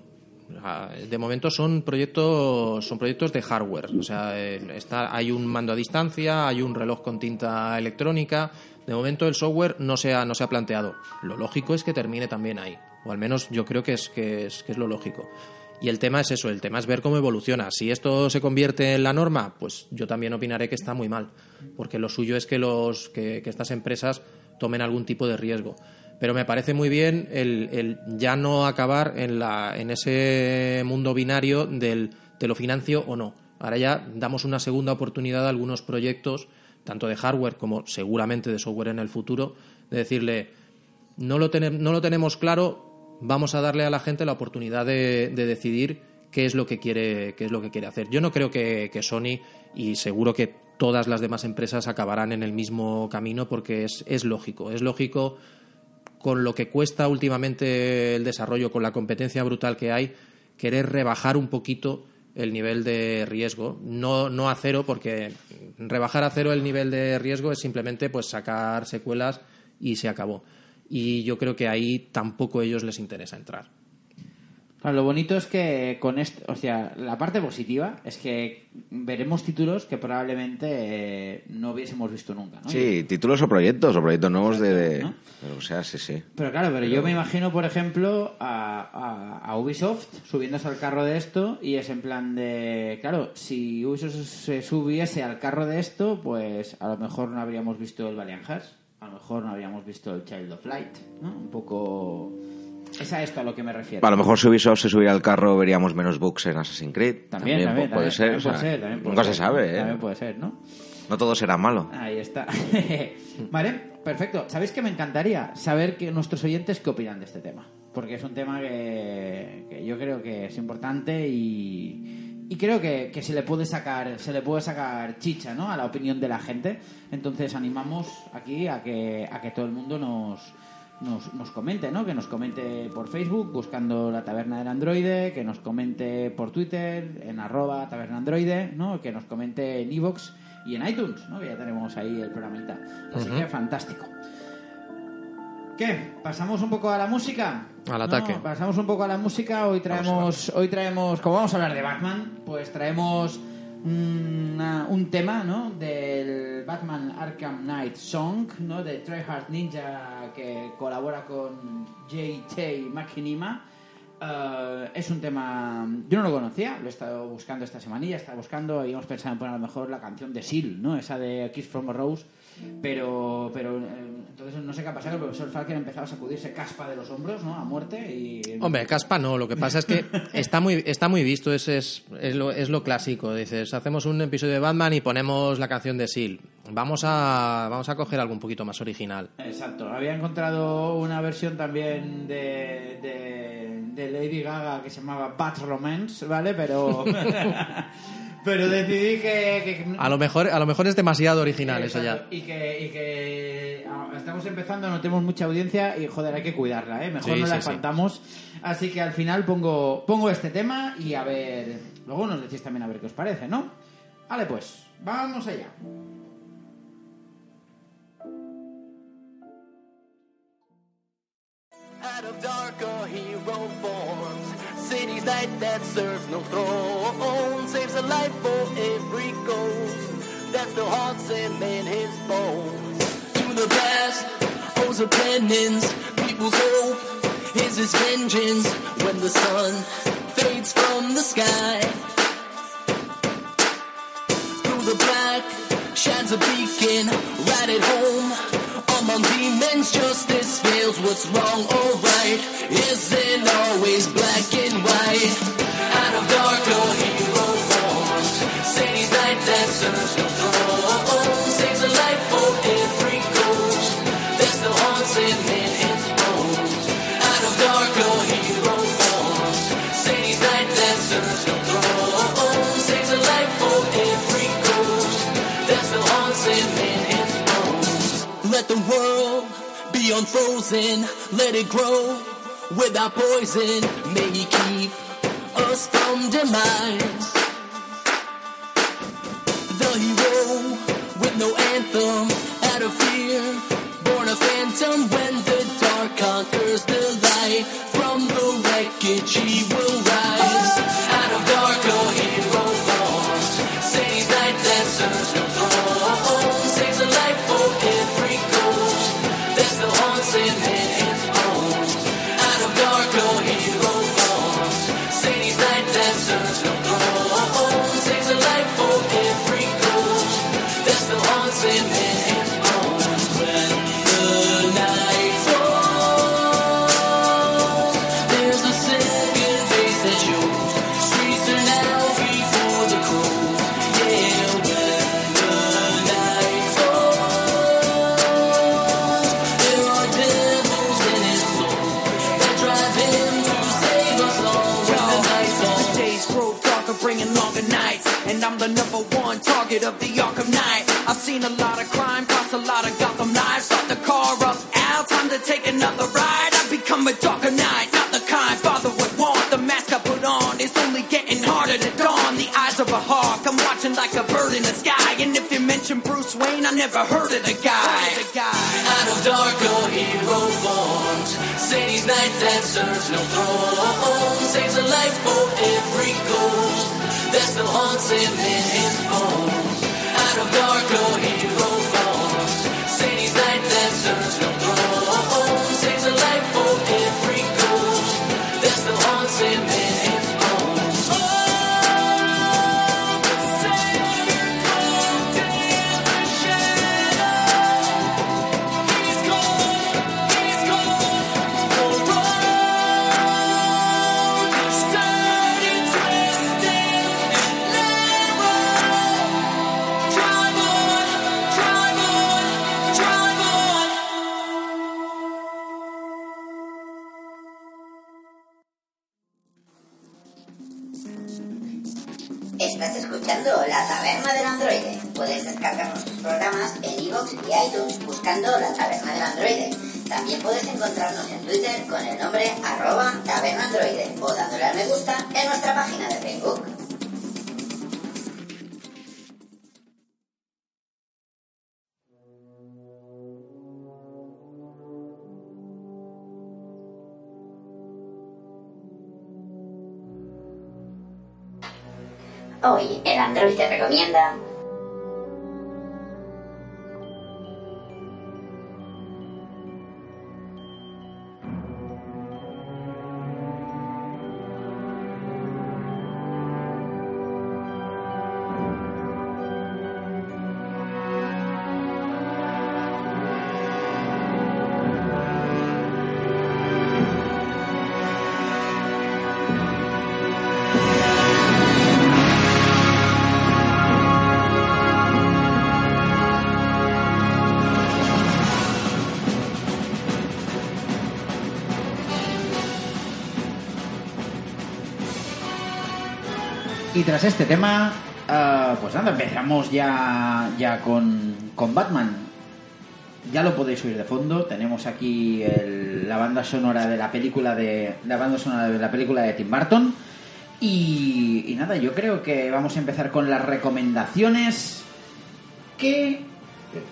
ah, de momento son proyectos, son proyectos de hardware. O sea, está, hay un mando a distancia, hay un reloj con tinta electrónica. De momento el software no se ha, no se ha planteado. Lo lógico es que termine también ahí. O al menos yo creo que es, que es, que es lo lógico. Y el tema es eso, el tema es ver cómo evoluciona. Si esto se convierte en la norma, pues yo también opinaré que está muy mal, porque lo suyo es que, los, que, estas empresas tomen algún tipo de riesgo. Pero me parece muy bien el, el ya no acabar en, la, en ese mundo binario del te lo financio o no. Ahora ya damos una segunda oportunidad a algunos proyectos, tanto de hardware como seguramente de software en el futuro, de decirle, no lo, no lo tenemos claro, vamos a darle a la gente la oportunidad de, de decidir qué es lo que quiere qué es lo que quiere hacer. Yo no creo que, Sony y seguro que todas las demás empresas acabarán en el mismo camino porque es, es lógico, es lógico con lo que cuesta últimamente el desarrollo, con la competencia brutal que hay, querer rebajar un poquito el nivel de riesgo, no, no a cero, porque rebajar a cero el nivel de riesgo es simplemente pues sacar secuelas y se acabó. Y yo creo que ahí tampoco a ellos les interesa entrar. Claro, lo bonito es que con esto, o sea, la parte positiva es que veremos títulos que probablemente eh, no hubiésemos visto nunca, ¿no? Sí, títulos o proyectos, o proyectos nuevos de... de- ¿no? O sea, sí, sí. Pero claro, pero, yo me imagino, por ejemplo, a, a- a Ubisoft subiéndose al carro de esto y es en plan de... Claro, si Ubisoft se subiese al carro de esto, pues a lo mejor no habríamos visto el Valiant Hearts, a lo mejor no habríamos visto el Child of Light, ¿no? Un poco... Es a esto a lo que me refiero. A lo mejor si Ubisoft se subiera al carro veríamos menos bugs en Assassin's Creed. También, también, puede también, ser. también o sea, puede ser, también puede nunca ser. se sabe, ¿eh? También puede ser, ¿no? No todo será malo. Ahí está. vale, perfecto. ¿Sabéis que me encantaría saber que nuestros oyentes qué opinan de este tema? Porque es un tema que, que yo creo que es importante y, y creo que, que se le puede sacar se le puede sacar chicha ¿no? a la opinión de la gente. Entonces animamos aquí a que, a que todo el mundo nos, nos, nos comente, ¿no? Que nos comente por Facebook buscando la taberna del androide, que nos comente por Twitter en arroba taberna androide, ¿no? Que nos comente en iVoox y en iTunes, ¿no? Que ya tenemos ahí el programita. Así que fantástico. ¿Qué? ¿Pasamos un poco a la música? Al ataque. No, pasamos un poco a la música. Hoy traemos, hoy traemos, como vamos a hablar de Batman, pues traemos una- un tema, ¿no? Del Batman Arkham Knight Song, ¿no? De Tryhard Ninja que colabora con J.T. Makinima. Eh, es un tema. Yo no lo conocía, lo he estado buscando esta semanilla, estaba buscando y hemos pensado en poner a lo mejor la canción de Seal, ¿no? Esa de Kiss from a Rose. Pero, pero eh, entonces no sé qué ha pasado, el profesor Falken ha empezado a sacudirse caspa de los hombros, ¿no? A muerte y. Hombre, caspa no, lo que pasa es que está muy, está muy visto, es, es, es, lo, es lo clásico. Dices, hacemos un episodio de Batman y ponemos la canción de Seal. Vamos a, vamos a coger algo un poquito más original. Exacto, había encontrado una versión también de, de, de Lady Gaga que se llamaba Bat Romance, ¿vale? Pero. pero decidí que. que- A lo mejor, a lo mejor es demasiado original eso ya. Y que, y que ah, estamos empezando, no tenemos mucha audiencia y joder, hay que cuidarla, ¿eh? Mejor Sí, no la espantamos. Así que al final pongo, pongo este tema y a ver. Luego nos decís también a ver qué os parece, ¿no? Vale, pues, vamos allá. Out of dark a hero forms. City's night that serves no throne. Saves a life for every ghost that still haunts him in his bones. To the past, owes a penance. People's hope is his vengeance when the sun fades from the sky. Through the black shines a beacon right at home. Among demons, justice fails. What's wrong or right isn't always black and white. Out of dark, a hero forms. Sadie's night that serves no. Be unfrozen, let it grow without poison. May he keep us from demise. The hero with no anthem, out of fear, born a phantom when the dark conquers the light. From the wreckage he will target of the Arkham Knight. I've seen a lot of crime, cost a lot of Gotham lives. Start the car up, out, time to take another ride. I've become a darker knight, not the kind father would want. The mask I put on is only getting harder to don. The eyes of a hawk, I'm watching like a bird in the sky. And if you mention Bruce Wayne, I never heard of the guy. Out of dark, a hero forms. Sadie's night that serves no throne. Saves a life for every ghost that still haunts him in his bones. Out of dark, a hero forms. Sadie's night that serves Hoy el Android te recomienda tras este tema, ah, pues nada, empezamos ya, ya con, con Batman. Ya lo podéis oír de fondo. Tenemos aquí el- la banda sonora de la película de la banda sonora de la película de Tim Burton. Y, y nada, yo creo que vamos a empezar con las recomendaciones que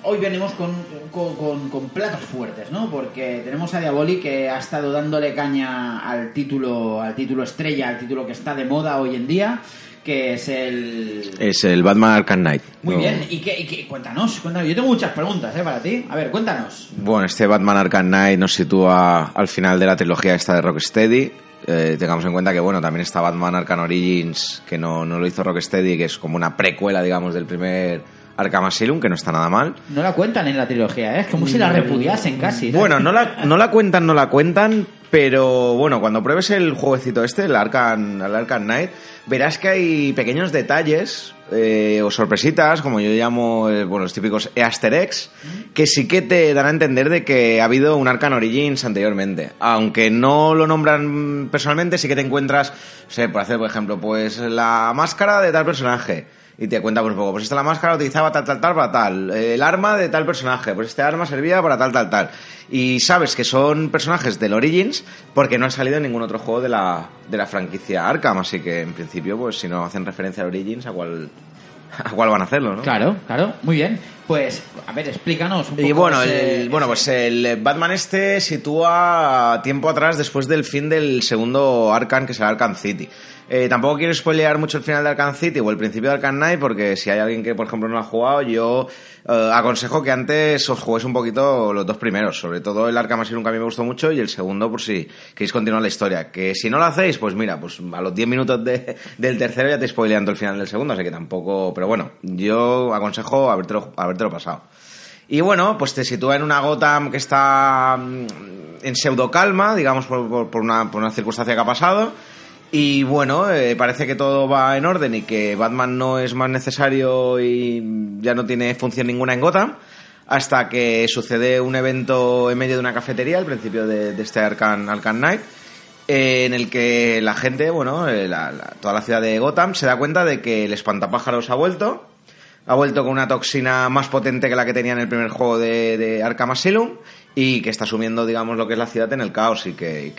hoy venimos con, con- con- con platos fuertes, ¿no? Porque tenemos a Diaboli que ha estado dándole caña al título, al título estrella, al título que está de moda hoy en día, que es el... Es el Batman Arkham Knight. Muy No. bien, y, que, y que- cuéntanos, cuéntanos. Yo tengo muchas preguntas, ¿eh? Para ti. A ver, cuéntanos. Bueno, este Batman Arkham Knight nos sitúa al final de la trilogía esta de Rocksteady. Eh, tengamos en cuenta que, bueno, también está Batman Arkham Origins, que no, no lo hizo Rocksteady, que es como una precuela, digamos, del primer Arkham Asylum, que no está nada mal. No la cuentan en la trilogía, ¿eh? Es como si la repudiasen casi. ¿sabes? Bueno, no la, no la cuentan, no la cuentan, pero bueno, cuando pruebes el jueguecito este, el Arkham, el Arkham Knight, verás que hay pequeños detalles eh, o sorpresitas, como yo llamo, eh, bueno, los típicos Easter eggs, que sí que te dan a entender de que ha habido un Arkham Origins anteriormente. Aunque no lo nombran personalmente, sí que te encuentras, sé, por hacer, por ejemplo, pues la máscara de tal personaje y te cuenta pues un poco, pues esta la máscara utilizaba tal, tal, tal para tal, el arma de tal personaje, pues este arma servía para tal, tal, tal. Y sabes que son personajes del Origins porque no han salido en ningún otro juego de la, de la franquicia Arkham, así que en principio, pues si no hacen referencia al Origins, ¿a cuál, a cuál van a hacerlo, no? Claro, claro, muy bien. Pues, a ver, explícanos un poco. Y bueno, ese- el, bueno, pues el Batman este sitúa tiempo atrás después del fin del segundo Arkham, que será Arkham City. Eh, tampoco quiero spoilear mucho el final de Arkham City o el principio de Arkham Knight, porque si hay alguien que, por ejemplo, no ha jugado, yo eh, aconsejo que antes os juguéis un poquito los dos primeros, sobre todo el Arkham Asylum que a mí me gustó mucho y el segundo por si queréis continuar la historia. Que si no lo hacéis, pues mira, pues a los 10 minutos de- del tercero ya te spoileando el final del segundo, así que tampoco... Pero bueno, yo aconsejo habértelo, habértelo pasado. Y bueno, pues te sitúa en una Gotham que está mm, en pseudo calma, digamos, por, por- por una, por una circunstancia que ha pasado. Y bueno, eh, parece que todo va en orden y que Batman no es más necesario y ya no tiene función ninguna en Gotham. Hasta que sucede un evento en medio de una cafetería, al principio de, de este Arkham, Arkham Knight, en el que la gente, bueno, eh, la- la- toda la ciudad de Gotham se da cuenta de que el espantapájaros ha vuelto ha vuelto con una toxina más potente que la que tenía en el primer juego de, de Arkham Asylum y que está sumiendo, digamos, lo que es la ciudad en el caos y que, y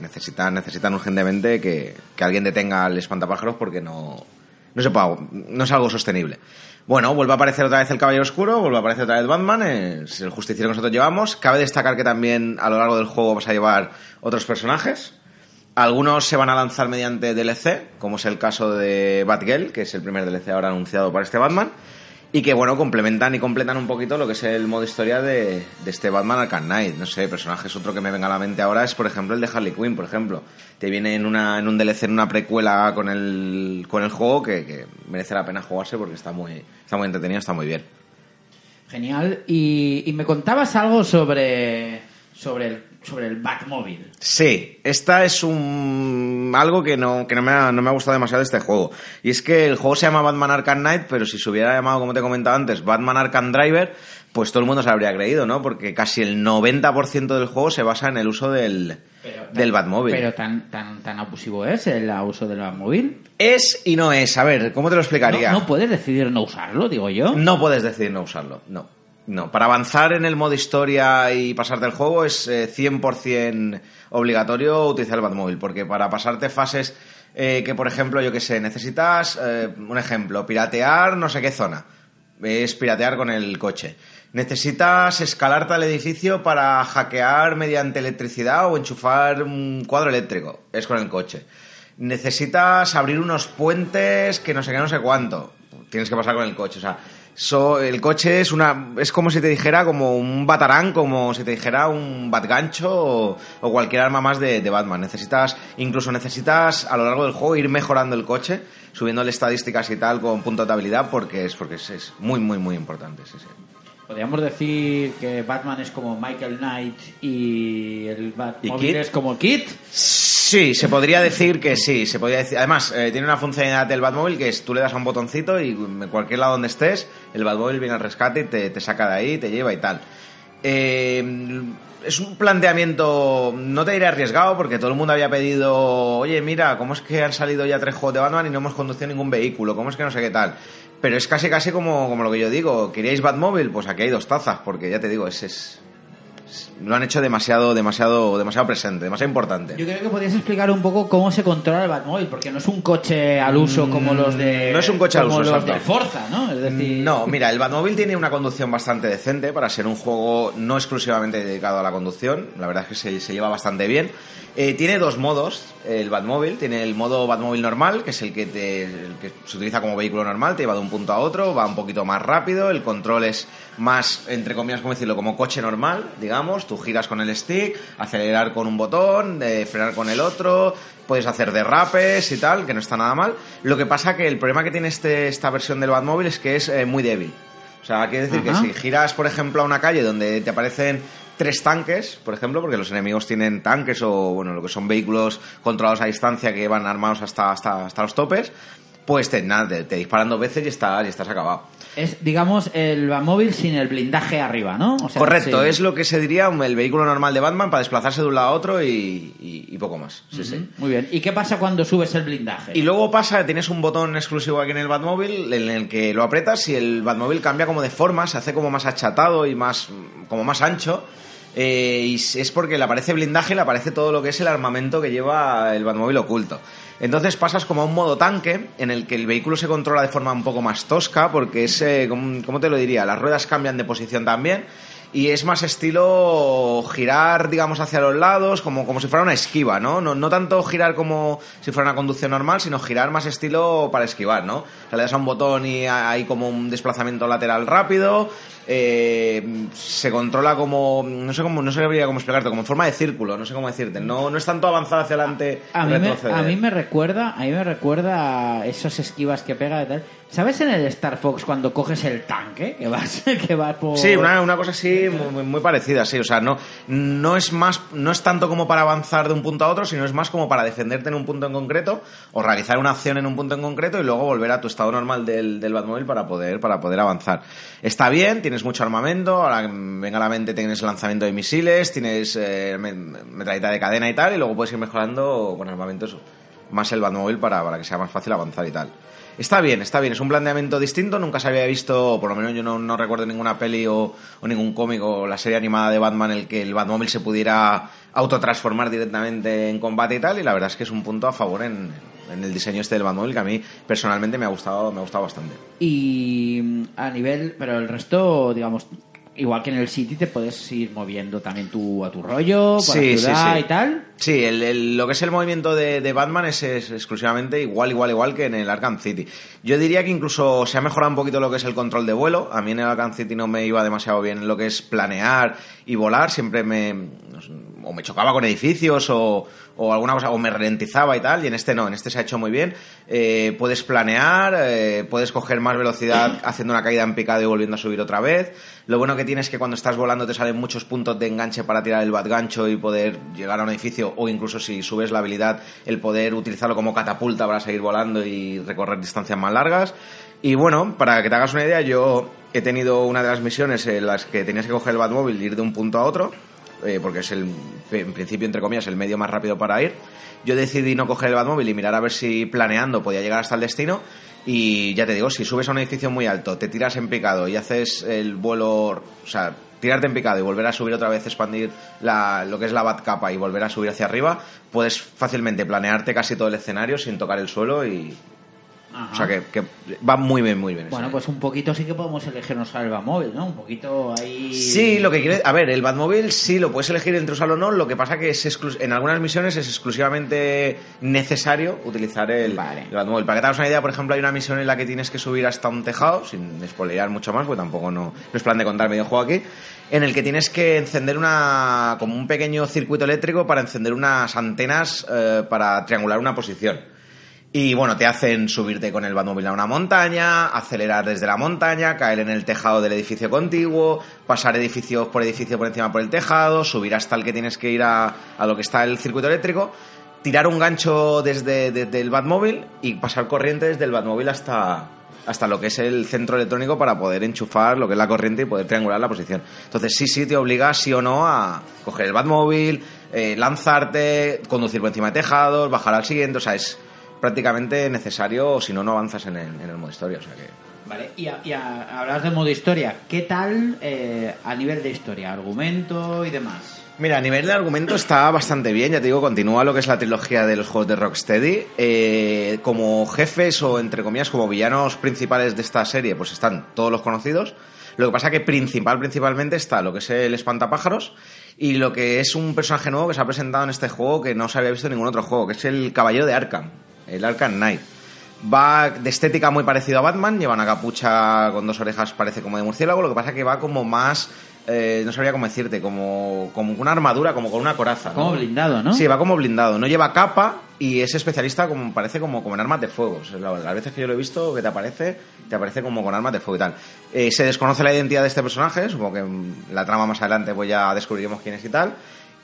necesitan, urgentemente que, que alguien detenga al espantapájaros porque no, no, se puede- no es algo sostenible. Bueno, vuelve a aparecer otra vez el Caballero Oscuro, vuelve a aparecer otra vez Batman, es el justiciero que nosotros llevamos. Cabe destacar que también a lo largo del juego vas a llevar otros personajes. Algunos se van a lanzar mediante DLC, como es el caso de Batgirl, que es el primer DLC ahora anunciado para este Batman, y que, bueno, complementan y completan un poquito lo que es el modo historia de, este Batman Arkham Knight. No sé, personajes, otro que me venga a la mente ahora es, por ejemplo, el de Harley Quinn, por ejemplo. Te viene en, una, en un DLC, en una precuela con el, con el juego que, que merece la pena jugarse porque está muy, está muy entretenido, está muy bien. Genial. Y, y me contabas algo sobre, sobre, el, sobre el Batmóvil. Sí, esta es un algo que no, que no me, ha, no me ha gustado demasiado de este juego. Y es que el juego se llama Batman Arkham Knight, pero si se hubiera llamado, como te comentaba antes, Batman Arkham Driver, pues todo el mundo se habría creído, ¿no? Porque casi el 90% del juego se basa en el uso del, del Batmóvil. Pero tan, tan, tan abusivo es el uso del Batmóvil. Es y no es. A ver, ¿cómo te lo explicaría? No, no puedes decidir no usarlo, digo yo. No puedes decidir no usarlo, no. No, para avanzar en el modo historia y pasarte el juego es eh, 100% obligatorio utilizar el Batmóvil, porque para pasarte fases eh, que, por ejemplo, yo que sé, necesitas, eh, un ejemplo, piratear no sé qué zona, es piratear con el coche. Necesitas escalarte al edificio para hackear mediante electricidad o enchufar un cuadro eléctrico, es con el coche. necesitas abrir unos puentes que no sé qué, no sé cuánto. Tienes que pasar con el coche, o sea, so- el coche es una es como si te dijera como un batarán, como si te dijera un batgancho o, o cualquier arma más de, de Batman. Necesitas, incluso necesitas a lo largo del juego ir mejorando el coche, subiéndole estadísticas y tal con puntos de habilidad porque es porque es, es muy muy muy importante, sí, sí. Podríamos decir que Batman es como Michael Knight y el Batmóvil es como Kit. Sí, se podría decir que sí, se podría decir. Además, eh, tiene una funcionalidad del Batmóvil que es tú le das a un botoncito y en cualquier lado donde estés, el Batmóvil viene al rescate y te, saca de ahí, te lleva y tal. Eh, es un planteamiento, no te diré arriesgado, porque todo el mundo había pedido, oye, mira, ¿cómo es que han salido ya tres juegos de Batman y no hemos conducido ningún vehículo? ¿Cómo es que no sé qué tal? Pero es casi casi como, como lo que yo digo, ¿queríais Batmóvil? Pues aquí hay dos tazas, porque ya te digo, es, es, es- lo han hecho demasiado, demasiado, demasiado presente, demasiado importante. Yo creo que podrías explicar un poco cómo se controla el Batmóvil, porque no es un coche al uso como los de. Mm, no es un coche al uso, los de. Forza, ¿no? Es decir. No, mira, el Batmóvil tiene una conducción bastante decente para ser un juego no exclusivamente dedicado a la conducción. La verdad es que se, se lleva bastante bien. Eh, tiene dos modos el Batmóvil. Tiene el modo Batmóvil normal, que es el que, te- el que se utiliza como vehículo normal, te lleva de un punto a otro, va un poquito más rápido, el control es más, entre comillas, ¿cómo decirlo? Como coche normal, digamos. Tú giras con el stick, acelerar con un botón, eh, frenar con el otro, puedes hacer derrapes y tal, que no está nada mal. Lo que pasa que el problema que tiene este, esta versión del Batmóvil es que es eh, muy débil. O sea, quiere decir Ajá. que si giras, por ejemplo, a una calle donde te aparecen tres tanques, por ejemplo, porque los enemigos tienen tanques o, bueno, lo que son vehículos controlados a distancia que van armados hasta, hasta, hasta los topes, pues te, nada, te, te disparan dos veces y estás, y estás acabado. Es, digamos, el Batmóvil sin el blindaje arriba, ¿no? O sea, Correcto, sí. es lo que se diría el vehículo normal de Batman para desplazarse de un lado a otro y, y- y poco más. Sí, sí. Muy bien. ¿Y qué pasa cuando subes el blindaje? Y luego pasa, tienes un botón exclusivo aquí en el Batmóvil en el que lo apretas y el Batmóvil cambia como de forma, se hace como más achatado y más como más ancho. Eh, y es porque le aparece blindaje y le aparece todo lo que es el armamento que lleva el Batmóvil oculto. Entonces pasas como a un modo tanque en el que el vehículo se controla de forma un poco más tosca porque es, eh, ¿cómo, te lo diría? Las ruedas cambian de posición también y es más estilo girar, digamos, hacia los lados, como, como si fuera una esquiva, ¿no? ¿no? No tanto girar como si fuera una conducción normal, sino girar más estilo para esquivar, ¿no? O sea, le das a un botón y hay como un desplazamiento lateral rápido, eh, se controla como, no sé cómo, no sabría cómo explicarte, como en forma de círculo, no sé cómo decirte. No, no es tanto avanzar hacia adelante, A mí, me, retroceder. a mí me recuerda, a mí me recuerda a esos esquivas que pega y tal. ¿Sabes en el Star Fox cuando coges el tanque que vas, que vas por Sí, una, una cosa así muy, parecida, sí. O sea, no, no es más, no es tanto como para avanzar de un punto a otro, sino es más como para defenderte en un punto en concreto o realizar una acción en un punto en concreto y luego volver a tu estado normal del, del Batmóvil para poder, para poder avanzar. Está bien, tienes mucho armamento, ahora venga a la mente tienes lanzamiento de misiles, tienes eh, me- metralleta de cadena y tal, y luego puedes ir mejorando con armamentos más el Batmóvil para, para que sea más fácil avanzar y tal. Está bien, está bien, es un planteamiento distinto, nunca se había visto, por lo menos yo no, recuerdo ninguna peli o, o ningún cómic o la serie animada de Batman en el que el Batmóvil se pudiera autotransformar directamente en combate y tal, y la verdad es que es un punto a favor en, en el diseño este del Batmóvil que a mí personalmente me ha gustado, me ha gustado bastante. Y mm, a nivel, pero el resto, digamos, igual que en el City te puedes ir moviendo también tú a tu rollo, por Sí, la sí, ciudad sí. y tal. Sí, el- el- lo que es el movimiento de, de Batman es, es exclusivamente igual, igual, igual que en el Arkham City. Yo diría que incluso se ha mejorado un poquito lo que es el control de vuelo. A mí en el Arkham City no me iba demasiado bien lo que es planear y volar. Siempre me... o me chocaba con edificios o, o alguna cosa, o me ralentizaba y tal. Y en este no, en este se ha hecho muy bien. Eh, puedes planear, eh, puedes coger más velocidad haciendo una caída en picado y volviendo a subir otra vez. Lo bueno que tienes es que cuando estás volando te salen muchos puntos de enganche para tirar el batgancho y poder llegar a un edificio o incluso si subes la habilidad el poder utilizarlo como catapulta para seguir volando y recorrer distancias más largas. Y bueno, para que te hagas una idea, yo he tenido una de las misiones en las que tenías que coger el Batmóvil y ir de un punto a otro, eh, porque es el, en principio, entre comillas, el medio más rápido para ir. Yo decidí no coger el Batmóvil y mirar a ver si planeando podía llegar hasta el destino. Y ya te digo, si subes a un edificio muy alto, te tiras en picado y haces el vuelo, o sea, tirarte en picado y volver a subir otra vez, expandir la- lo que es la Batcapa y volver a subir hacia arriba, puedes fácilmente planearte casi todo el escenario sin tocar el suelo y, Ajá. O sea que, que va muy bien, muy bien. Bueno, ese. pues un poquito sí que podemos elegirnos al Batmóvil, ¿no? Un poquito ahí... Sí, lo que quiere... A ver, el Batmóvil sí lo puedes elegir entre usarlo o no, lo que pasa que es exclus- en algunas misiones es exclusivamente necesario utilizar el, Vale. el Batmóvil. Para que te hagas una idea, por ejemplo, hay una misión en la que tienes que subir hasta un tejado, sin spoilear mucho más, porque tampoco no, no es plan de contar medio juego aquí, en el que tienes que encender una como un pequeño circuito eléctrico para encender unas antenas eh, para triangular una posición. Y bueno, te hacen subirte con el Batmóvil a una montaña, acelerar desde la montaña, caer en el tejado del edificio contiguo, pasar edificio por edificio por encima por el tejado, subir hasta el que tienes que ir a, a lo que está el circuito eléctrico, tirar un gancho desde, desde el Batmóvil y pasar corriente desde el Batmóvil hasta, hasta lo que es el centro electrónico para poder enchufar lo que es la corriente y poder triangular la posición. Entonces sí, sí te obliga sí o no a coger el Batmóvil, eh, lanzarte, conducir por encima de tejados, bajar al siguiente, o sea, es prácticamente necesario o si no, no avanzas en el, en el modo historia. O sea que... Vale, y, a- y a- hablas del modo historia. ¿Qué tal eh, a nivel de historia? Argumento y demás. Mira, a nivel de argumento está bastante bien, ya te digo, continúa lo que es la trilogía de los juegos de Rocksteady. Eh, como jefes o, entre comillas, como villanos principales de esta serie, pues están todos los conocidos. Lo que pasa que principal, principalmente está lo que es el espantapájaros y lo que es un personaje nuevo que se ha presentado en este juego que no se había visto en ningún otro juego, que es el Caballero de Arkham, el Arkham Knight. Va de estética muy parecido a Batman, lleva una capucha con dos orejas, parece como de murciélago, lo que pasa que va como más, eh, no sabría cómo decirte, como, como con una armadura, como con una coraza. ¿no? Como blindado, ¿no? Sí, va como blindado, no lleva capa y es especialista como parece como, como en armas de fuego. O sea, la- las veces que yo lo he visto que te aparece, te aparece como con armas de fuego y tal. Eh, se desconoce la identidad de este personaje, supongo que en la trama más adelante pues ya descubriremos quién es y tal.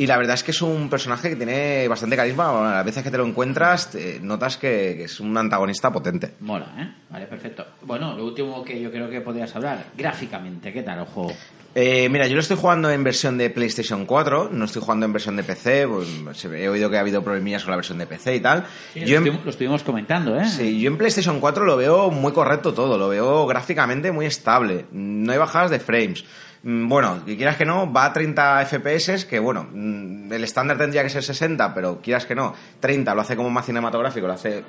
Y la verdad es que es un personaje que tiene bastante carisma. Bueno, las veces que te lo encuentras, te- notas que, que es un antagonista potente. Mola, ¿eh? Vale, perfecto. Bueno, lo último que yo creo que podrías hablar, gráficamente, ¿qué tal el juego? Eh, mira, yo lo estoy jugando en versión de PlayStation 4, no estoy jugando en versión de PC, pues, he oído que ha habido problemillas con la versión de PC y tal. Sí, Yo lo, en- lo estuvimos comentando, ¿eh? Sí, yo en PlayStation 4 lo veo muy correcto todo, lo veo gráficamente muy estable, no hay bajadas de frames. Mm, Bueno, que quieras que no, va a 30 FPS, que bueno, mm, el estándar tendría que ser 60, pero quieras que no, 30 lo hace como más cinematográfico, lo hace,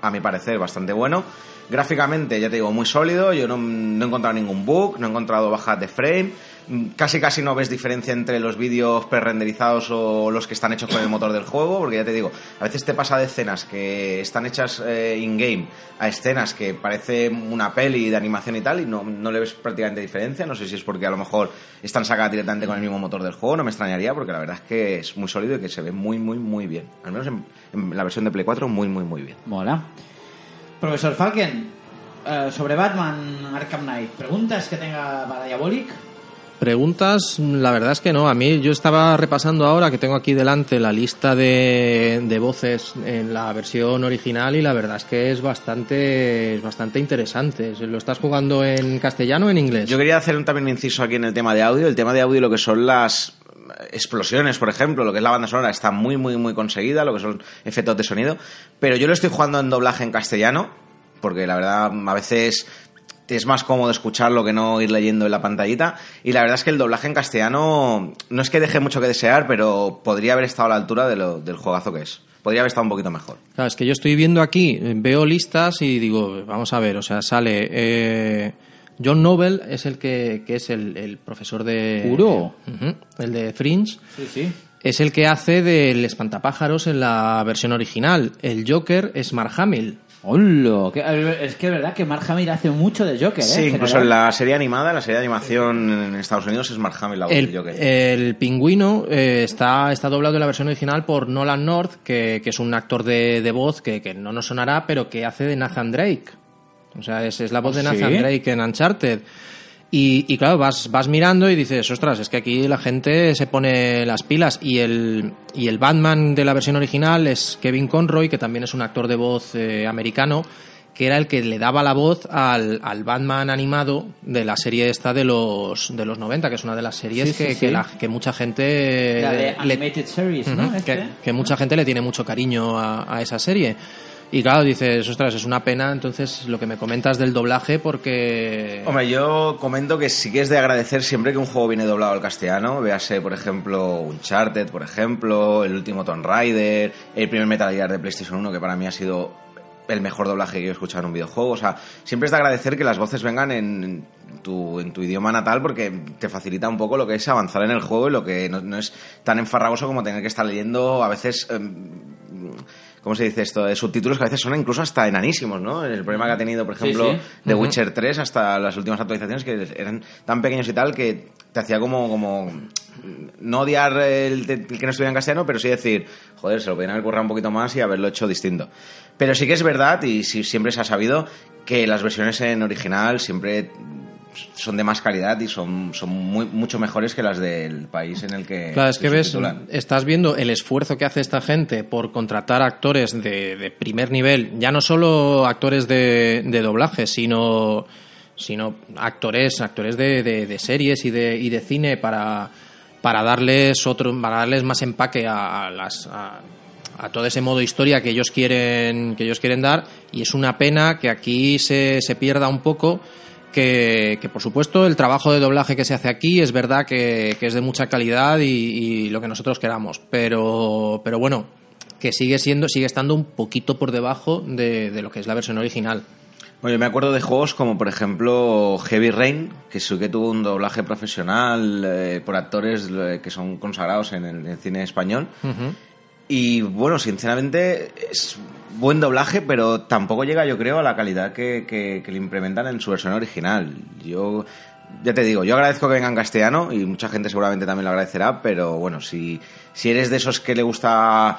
a mi parecer, bastante bueno. Gráficamente, ya te digo, muy sólido, yo no, no he encontrado ningún bug, no he encontrado bajas de frame, casi casi no ves diferencia entre los vídeos pre-renderizados o los que están hechos con el motor del juego, porque ya te digo, a veces te pasa de escenas que están hechas eh, in-game a escenas que parece una peli de animación y tal, y no, no le ves prácticamente diferencia. No sé si es porque a lo mejor están sacadas directamente con el mismo motor del juego, no me extrañaría, porque la verdad es que es muy sólido y que se ve muy, muy, muy bien. Al menos en, la versión de Play 4, muy, muy, muy bien. Mola. Profesor Falken, eh, sobre Batman Arkham Knight, ¿preguntas que tenga para Diabolic? Preguntas, la verdad es que no. A mí yo estaba repasando ahora que tengo aquí delante la lista de, de voces en la versión original y la verdad es que es bastante, es bastante interesante. ¿Lo estás jugando en castellano o en inglés? Yo quería hacer un, también un inciso aquí en el tema de audio. El tema de audio, lo que son las explosiones, por ejemplo, lo que es la banda sonora, está muy, muy, muy conseguida, lo que son efectos de sonido. Pero yo lo estoy jugando en doblaje en castellano, porque la verdad, a veces es más cómodo escucharlo que no ir leyendo en la pantallita. Y la verdad es que el doblaje en castellano no es que deje mucho que desear, pero podría haber estado a la altura de lo- del juegazo que es. Podría haber estado un poquito mejor. Claro, es que yo estoy viendo aquí, veo listas y digo, vamos a ver, o sea, sale eh, John Noble es el que, que es el, el profesor de ¿Juro? El de Fringe. Sí, sí. Es el que hace del espantapájaros en la versión original. El Joker es Mark Hamill. Hola, es que es verdad que Mark Hamill hace mucho de Joker, ¿eh? Sí, incluso en la serie animada, la serie de animación en Estados Unidos es Mark Hamill la voz El, del Joker. el pingüino eh, está, está doblado en la versión original por Nolan North, que, que es un actor de, de voz que, que no nos sonará, pero que hace de Nathan Drake. O sea, es, es la voz de ¿Ah. Nathan Drake en Uncharted. Y, y claro, vas, vas mirando y dices, ostras, es que aquí la gente se pone las pilas. Y el, y el Batman de la versión original es Kevin Conroy, que también es un actor de voz eh, americano, que era el que le daba la voz al, al Batman animado de la serie esta de los, de los 90, que es una de las series Sí, sí, que, sí. que la- que mucha gente... La de le- Animated Series, Este. que, que mucha gente le tiene mucho cariño a, a esa serie. Y claro, dices, ostras, es una pena entonces lo que me comentas del doblaje porque... Hombre, yo comento que sí que es de agradecer siempre que un juego viene doblado al castellano. Véase, por ejemplo, Uncharted, por ejemplo, el último Tomb Raider, el primer Metal Gear de PlayStation 1, que para mí ha sido el mejor doblaje que he escuchado en un videojuego. O sea, siempre es de agradecer que las voces vengan en tu, idioma natal porque te facilita un poco lo que es avanzar en el juego y lo que no, no es tan enfarragoso como tener que estar leyendo a veces... em, ¿Cómo se dice esto? De subtítulos que a veces son incluso hasta enanísimos, ¿no? El problema que ha tenido, por ejemplo, sí. The Witcher 3 hasta las últimas actualizaciones que eran tan pequeños y tal que te hacía como, como no odiar el, que no estuviera en castellano, pero sí decir, joder, se lo podrían haber currado un poquito más y haberlo hecho distinto. Pero sí que es verdad, y sí, siempre se ha sabido, que las versiones en original siempre son de más calidad y son, son muy, mucho mejores que las del país en el que Claro, es que ves, estás viendo el esfuerzo que hace esta gente por contratar actores de, de primer nivel, ya no solo actores de, de doblaje, sino, sino actores, actores de, de- de series y de, y de cine para, para darles otro, para darles más empaque a, a las a, a todo ese modo historia que ellos quieren, que ellos quieren dar, y es una pena que aquí se, se pierda un poco que, que, por supuesto el trabajo de doblaje que se hace aquí es verdad que, que es de mucha calidad y, y lo que nosotros queramos, pero, pero bueno, que sigue siendo, sigue estando un poquito por debajo de, de lo que es la versión original. Bueno, yo me acuerdo de juegos como, por ejemplo, Heavy Rain, que sí que tuvo un doblaje profesional eh, por actores eh, que son consagrados en el, en el cine español. Y bueno, sinceramente es buen doblaje, pero tampoco llega, yo creo, a la calidad que, que- le implementan en su versión original. Yo, ya te digo, yo agradezco que venga en castellano y mucha gente seguramente también lo agradecerá, pero bueno, si, si eres de esos que le gusta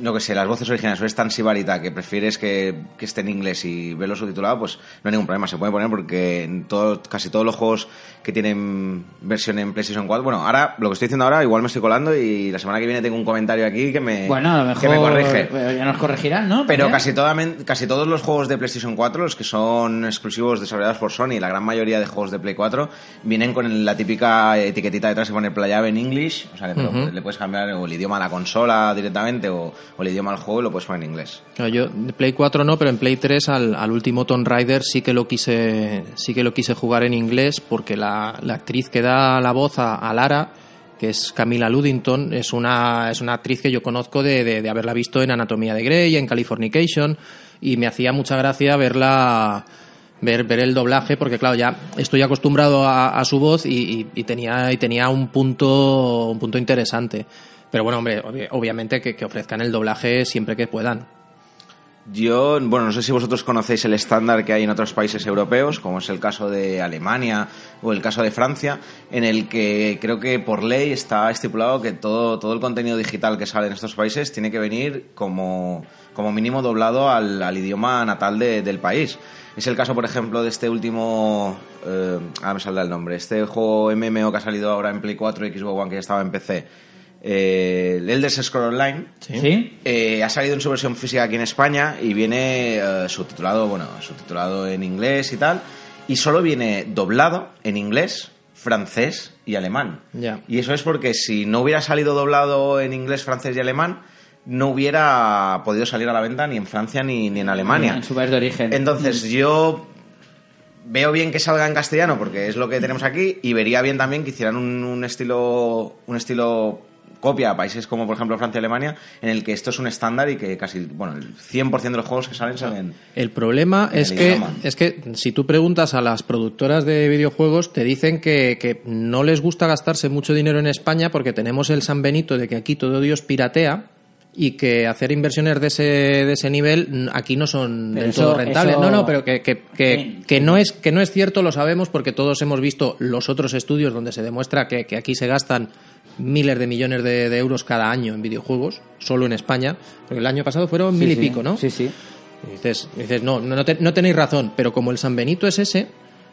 no que sé, las voces originales o eres tan sibarita que prefieres que, que esté en inglés y verlo subtitulado, pues no hay ningún problema, se puede poner porque en todo, casi todos los juegos que tienen versión en PlayStation 4, bueno, ahora lo que estoy diciendo ahora igual me estoy colando y la semana que viene tengo un comentario aquí que me, Bueno, a lo mejor que me corrige. eh, ya nos corregirán, ¿no? Pero casi, todamen- casi todos los juegos de PlayStation 4, los que son exclusivos desarrollados por Sony, la gran mayoría de juegos de Play 4, vienen con el- la típica etiquetita detrás que pone Playable en English, o sea que lo- le puedes cambiar o el idioma a la consola directamente o, o el idioma al juego lo puedes poner en inglés. Yo Play 4 no, pero en Play 3 al, al último Tomb Raider sí que lo quise sí que lo quise jugar en inglés porque la, la actriz que da la voz a, a Lara, que es Camila Ludington, es una es una actriz que yo conozco de, de- de haberla visto en Anatomía de Grey, en Californication y me hacía mucha gracia verla ver, ver el doblaje porque claro ya estoy acostumbrado a, a su voz y, y- y tenía y tenía un punto un punto interesante pero bueno hombre obvi- obviamente que, que ofrezcan el doblaje siempre que puedan Yo, bueno, no sé si vosotros conocéis el estándar que hay en otros países europeos, como es el caso de Alemania o el caso de Francia, en el que creo que por ley está estipulado que todo, todo el contenido digital que sale en estos países tiene que venir como, como mínimo doblado al, al idioma natal de- del país. Es el caso, por ejemplo, de este último. Eh, ahora me saldrá el nombre. Este juego MMO que ha salido ahora en Play 4 y Xbox One, que ya estaba en PC. Eh, el Elder Scrolls Online. ¿Sí? Eh, ha salido en su versión física aquí en España y viene eh, subtitulado, bueno, subtitulado en inglés y tal. Y solo viene doblado en inglés, francés y alemán. Ya. Y eso es porque si no hubiera salido doblado en inglés, francés y alemán, no hubiera podido salir a la venta ni en Francia ni, ni en Alemania. En su país de origen. Entonces yo veo bien que salga en castellano porque es lo que tenemos aquí y vería bien también que hicieran un, un estilo un estilo copia a países como por ejemplo Francia y Alemania en el que esto es un estándar y que casi bueno el 100% de los juegos que salen salen El problema En es el que, idioma. es que si tú preguntas a las productoras de videojuegos, te dicen que, que no les gusta gastarse mucho dinero en España porque tenemos el San Benito de que aquí todo Dios piratea y que hacer inversiones de ese, de ese nivel aquí no son Pero del eso- todo rentables. eso- No, no, pero que, que, que, que no es, que no es cierto, lo sabemos porque todos hemos visto los otros estudios donde se demuestra que, que aquí se gastan miles de millones de, de euros cada año en videojuegos, solo en España, porque el año pasado fueron Sí, mil y sí. pico, ¿no? Sí, sí. Y dices, dices no, no, no, te- no tenéis razón, pero como el San Benito es ese,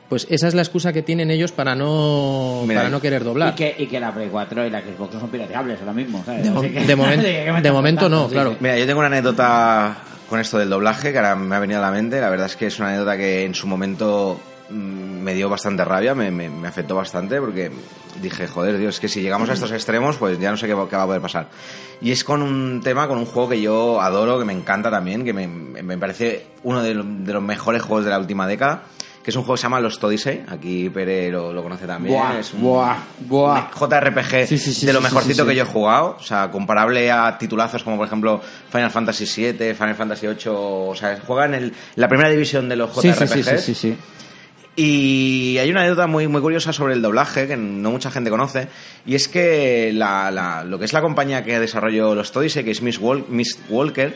pues esa es la excusa que tienen ellos para no, Mira, para no querer doblar. Y que, y que la Play 4 y la Xbox no son pirateables ahora mismo, ¿sabes? De, mo- que- de momen- Así que, ¿qué me de estás momento no? Sí, claro. sí. Mira, yo tengo una anécdota con esto del doblaje que ahora me ha venido a la mente. La verdad es que es una anécdota que en su momento me dio bastante rabia, me, me- me afectó bastante porque dije, joder, Dios, es que si llegamos a estos extremos, pues ya no sé qué, va- qué va a poder pasar. Y es con un tema, con un juego que yo adoro, que me encanta también, que me, me parece uno de, lo- de los mejores juegos de la última década, que es un juego que se llama Los Odyssey. Aquí Pere lo, lo conoce también. Buah, es un, buah, buah. JRPG Sí, sí, sí, de lo mejorcito que yo he jugado. O sea, comparable a titulazos como, por ejemplo, Final Fantasy VII, Final Fantasy VIII. O sea, juega en el- la primera división de los JRPGs. sí, sí, sí, sí. Y hay una anécdota muy, muy curiosa sobre el doblaje que no mucha gente conoce. Y es que lo que es la compañía que desarrolló los Odyssey, que es Miss, Wal- Miss Walker,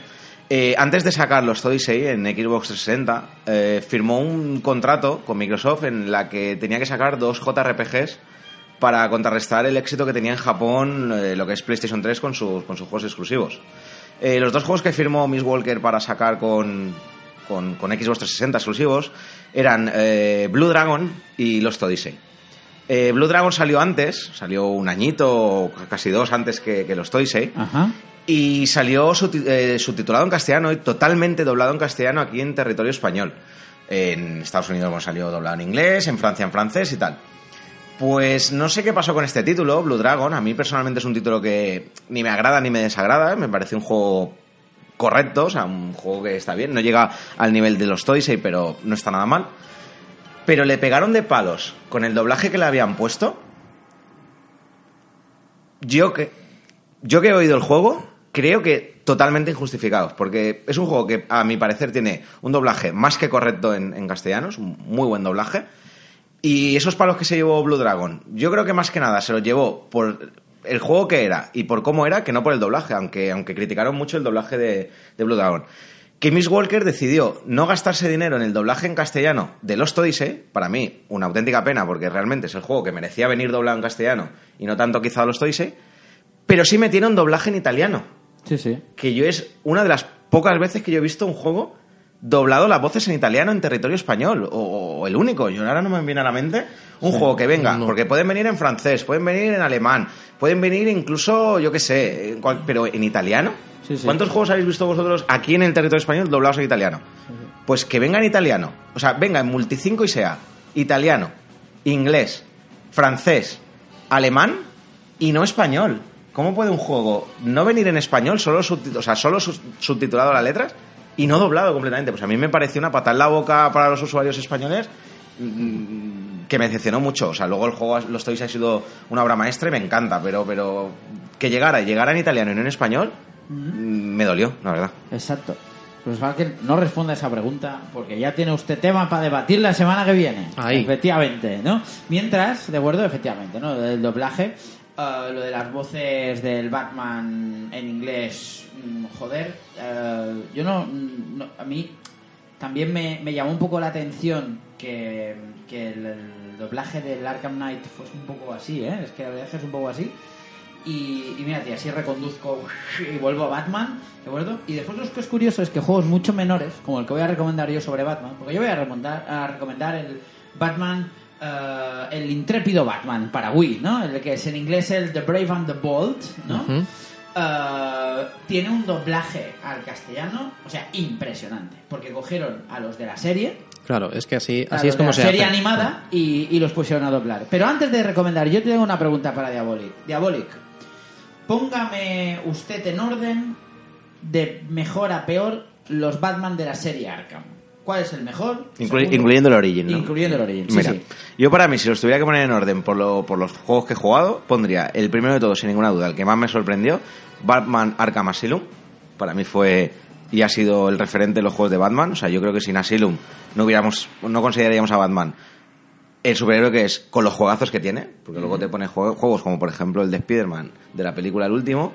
eh, antes de sacar los Odyssey en Xbox 360, eh, firmó un contrato con Microsoft en la que tenía que sacar dos JRPGs para contrarrestar el éxito que tenía en Japón eh, lo que es PlayStation 3 con sus, con sus juegos exclusivos. Los dos juegos que firmó Miss Walker para sacar con, con, con Xbox 360 exclusivos eran eh, Blue Dragon y Lost Odyssey. Eh, Blue Dragon salió antes, salió un añito casi dos antes que, que Lost Odyssey. Ajá. Y salió eh, subtitulado en castellano y totalmente doblado en castellano aquí en territorio español. En Estados Unidos bueno, salió doblado en inglés, en Francia en francés y tal. Pues no sé qué pasó con este título, Blue Dragon. A mí personalmente es un título que ni me agrada ni me desagrada. Me parece un juego correcto, o sea, un juego que está bien. No llega al nivel de los Odyssey, pero no está nada mal. Pero le pegaron de palos con el doblaje que le habían puesto. Yo que, yo que he oído el juego, creo que totalmente injustificado. Porque es un juego que, a mi parecer, tiene un doblaje más que correcto en, en castellano. Es un muy buen doblaje. Y esos palos que se llevó Blue Dragon, yo creo que más que nada se los llevó por el juego que era y por cómo era, que no por el doblaje, aunque, aunque criticaron mucho el doblaje de, de Blue Dragon. Que Miss Walker decidió no gastarse dinero en el doblaje en castellano de Lost Odyssey, para mí una auténtica pena, porque realmente es el juego que merecía venir doblado en castellano y no tanto quizá Lost Odyssey, pero sí me tiene un doblaje en italiano Sí, sí. que yo es una de las pocas veces que yo he visto un juego doblado las voces en italiano en territorio español, o, o el único, yo ahora no me viene a la mente un juego que venga, no. porque pueden venir en francés, pueden venir en alemán, pueden venir incluso, yo qué sé, en cual- pero en italiano. Sí, sí. ¿Cuántos juegos habéis visto vosotros aquí en el territorio español doblados en italiano? Pues que venga en italiano, o sea, venga en multicinco y sea italiano, inglés, francés, alemán y no español. ¿Cómo puede un juego no venir en español, solo, subtit- o sea, solo subtitulado las letras y no doblado completamente? Pues a mí me pareció una patada en la boca para los usuarios españoles mm, que me decepcionó mucho. O sea, luego el juego, los Toys ha sido una obra maestra y me encanta, pero, pero que llegara y llegara en italiano y no en español, mm, me dolió, la verdad. Exacto. Pues Valken no responda a esa pregunta porque ya tiene usted tema para debatir la semana que viene. Ahí. Efectivamente, ¿no? Mientras, de acuerdo, efectivamente, ¿no? El doblaje, eh, lo de las voces del Batman en inglés, mm, joder, eh, yo no, no- A mí también me, me llamó un poco la atención que, que el, el doblaje del Arkham Knight fuese un poco así, ¿eh? Es que la verdad es un poco así. Y, y mira, tío, así reconduzco y vuelvo a Batman, ¿de acuerdo? Y después lo que es curioso es que juegos mucho menores, como el que voy a recomendar yo sobre Batman, porque yo voy a, recomendar, a recomendar el Batman, eh, el intrépido Batman para Wii, ¿no? El que es en inglés el The Brave and the Bold, ¿no? Eh, tiene un doblaje al castellano, o sea, impresionante, porque cogieron a los de la serie, Claro, es que así, a así es como se serie hace. animada y, y los pusieron a doblar. Pero antes de recomendar, yo tengo una pregunta para Diabolic. Diabolic, póngame usted en orden de mejor a peor los Batman de la serie Arkham. ¿Cuál es el mejor? Inclu- Segundo. incluyendo el Origin, ¿no? Incluyendo el Origin, sí, Mira, sí. yo para mí, si los tuviera que poner en orden por, lo- por los juegos que he jugado, pondría el primero de todos, sin ninguna duda, el que más me sorprendió, Batman Arkham Asylum. Para mí fue y ha sido el referente de los juegos de Batman. O sea, yo creo que sin Asylum no hubiéramos, no consideraríamos a Batman el superhéroe que es con los juegazos que tiene, porque luego te pone jue- juegos como por ejemplo el de Spider-Man de la película El Último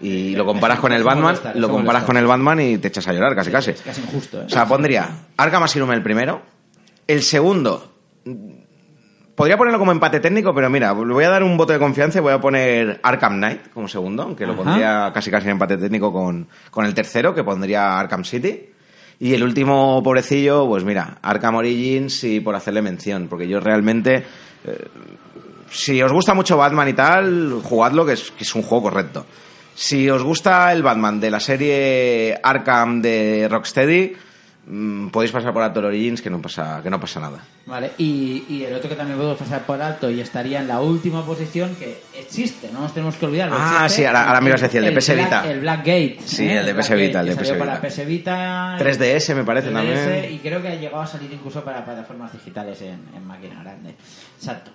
y lo comparas con el Batman, molesta, lo comparas molesta. con el Batman y te echas a llorar casi casi. Es casi injusto, ¿eh? O sea, pondría Arkham Asylum el primero. El segundo. Podría ponerlo como empate técnico, pero mira, le voy a dar un voto de confianza y voy a poner Arkham Knight como segundo, aunque lo Ajá. pondría casi casi en empate técnico con, con el tercero, que pondría Arkham City. Y el último, pobrecillo, pues mira, Arkham Origins y por hacerle mención, porque yo realmente... eh, si os gusta mucho Batman y tal, jugadlo, que es, que es un juego correcto. Si os gusta el Batman de la serie Arkham de Rocksteady, mm, podéis pasar por alto el Origins que no pasa, que no pasa nada. Vale, y, y el otro que también podemos pasar por alto y estaría en la última posición que existe, no nos tenemos que olvidar. Ah, existe, sí, ahora- ahora me ibas a decir, el de PS Black- Vita. El Blackgate. Sí, ¿eh? el de PS Vita, el de PS Vita. PS Vita. 3DS me parece 3DS, también. Y creo que ha llegado a salir incluso para plataformas digitales en, en máquina grande. Exacto.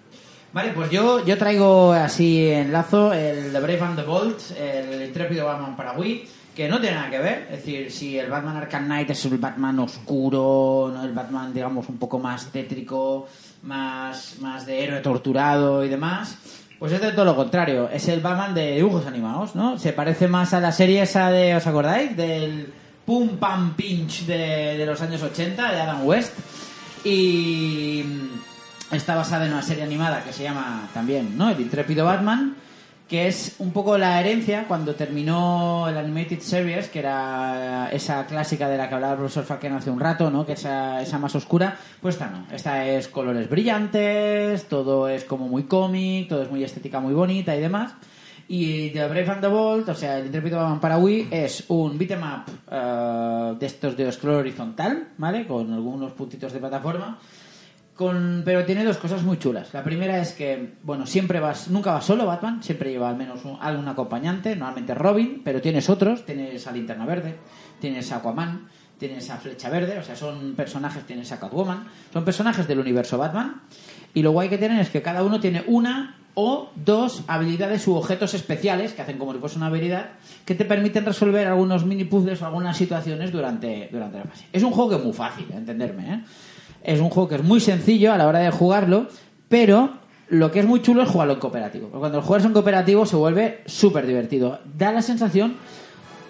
Vale, pues yo, yo traigo así en lazo el The Brave and the Bold, el intrépido Batman para Wii, que no tiene nada que ver. Es decir, si el Batman Arkham Knight es el Batman oscuro, ¿no? el Batman, digamos, un poco más tétrico, más, más de héroe torturado y demás. Pues es de todo lo contrario, es el Batman de dibujos animados, ¿no? Se parece más a la serie esa de, ¿os acordáis? Del Pum Pam Pinch de, de los años 80, de Adam West. Y está basada en una serie animada que se llama también, ¿no? El intrépido Batman, que es un poco la herencia cuando terminó el Animated Series, que era esa clásica de la que hablaba el profesor Falken hace un rato, ¿no? Que esa, esa más oscura, pues esta no. Esta es colores brillantes, todo es como muy cómic, todo es muy estética muy bonita y demás. Y The Brave and the Bold, o sea, el Batman para Wii, es un beat'em up eh, de estos de scroll horizontal, ¿vale? Con algunos puntitos de plataforma. Con, pero tiene dos cosas muy chulas. La primera es que, bueno, siempre vas, nunca vas solo Batman, siempre lleva al menos algún acompañante, normalmente Robin, pero tienes otros, tienes a Linterna Verde, tienes a Aquaman, tienes a Flecha Verde, o sea, son personajes, tienes a Catwoman, son personajes del universo Batman, y lo guay que tienen es que cada uno tiene una o dos habilidades u objetos especiales que hacen como si fuese una habilidad que te permiten resolver algunos mini puzzles o algunas situaciones durante, durante la fase. Es un juego que es muy fácil, entenderme, ¿eh? Es un juego que es muy sencillo a la hora de jugarlo, pero lo que es muy chulo es jugarlo en cooperativo. Porque cuando lo juegas en cooperativo se vuelve súper divertido. Da la sensación.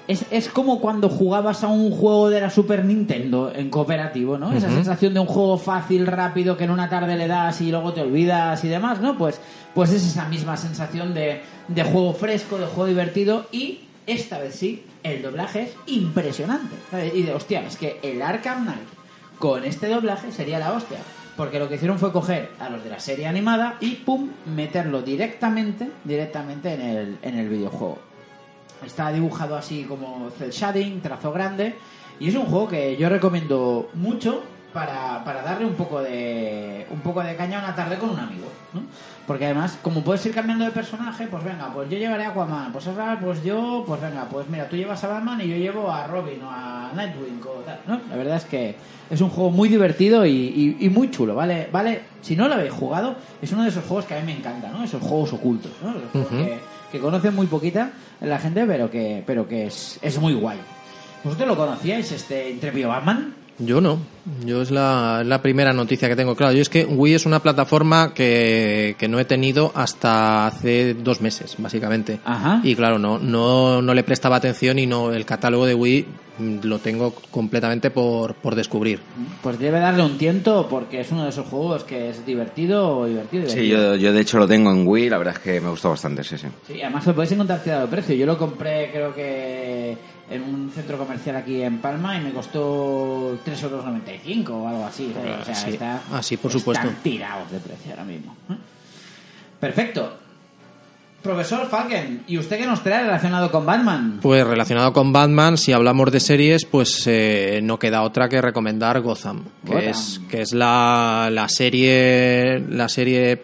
Es, es como cuando jugabas a un juego de la Super Nintendo en cooperativo, ¿no? Esa sensación de un juego fácil, rápido, que en una tarde le das y luego te olvidas y demás, ¿no? Pues, pues es esa misma sensación de, de juego fresco, de juego divertido y esta vez sí, el doblaje es impresionante. ¿sabes? Y de hostia, es que el Arkham Knight con este doblaje sería la hostia. Porque lo que hicieron fue coger a los de la serie animada y pum, meterlo directamente, directamente en el, en el videojuego. Está dibujado así como cel shading, trazo grande. Y es un juego que yo recomiendo mucho para, para darle un poco de un poco de caña una tarde con un amigo, ¿no? Porque además, como puedes ir cambiando de personaje, pues venga, pues yo llevaré a Aquaman, pues ahora pues yo, pues venga, pues mira, tú llevas a Batman y yo llevo a Robin o a Nightwing o tal, ¿no? La verdad es que es un juego muy divertido y, y- y muy chulo, ¿vale? Vale, si no lo habéis jugado, es uno de esos juegos que a mí me encanta, ¿no? Esos juegos ocultos, ¿no? Esos juegos Ujú. que, que conocen muy poquita la gente, pero que, pero que es, es muy guay. ¿Vosotros lo conocíais, este intrépido Batman? Yo no. Yo es la, la primera noticia que tengo. Claro, yo es que Wii es una plataforma que, que no he tenido hasta hace dos meses, básicamente. Ajá. Y claro, no, no, no le prestaba atención y no el catálogo de Wii lo tengo completamente por, por descubrir. Pues debe darle un tiento porque es uno de esos juegos que es divertido, divertido, Sí, divertido. yo, yo de hecho lo tengo en Wii, la verdad es que me gustó bastante, sí, sí. Sí, además lo podéis encontrar tirado de precio. Yo lo compré creo que en un centro comercial aquí en Palma y me costó 3,95 euros o algo así. ¿sabes? O sea, Sí, está, así, por supuesto. Están tirados de precio ahora mismo. ¿eh? Perfecto. Profesor Falken, ¿y usted qué nos trae relacionado con Batman? Pues relacionado con Batman, si hablamos de series, pues eh, no queda otra que recomendar Gotham, que Gotham. es que es la, la serie la serie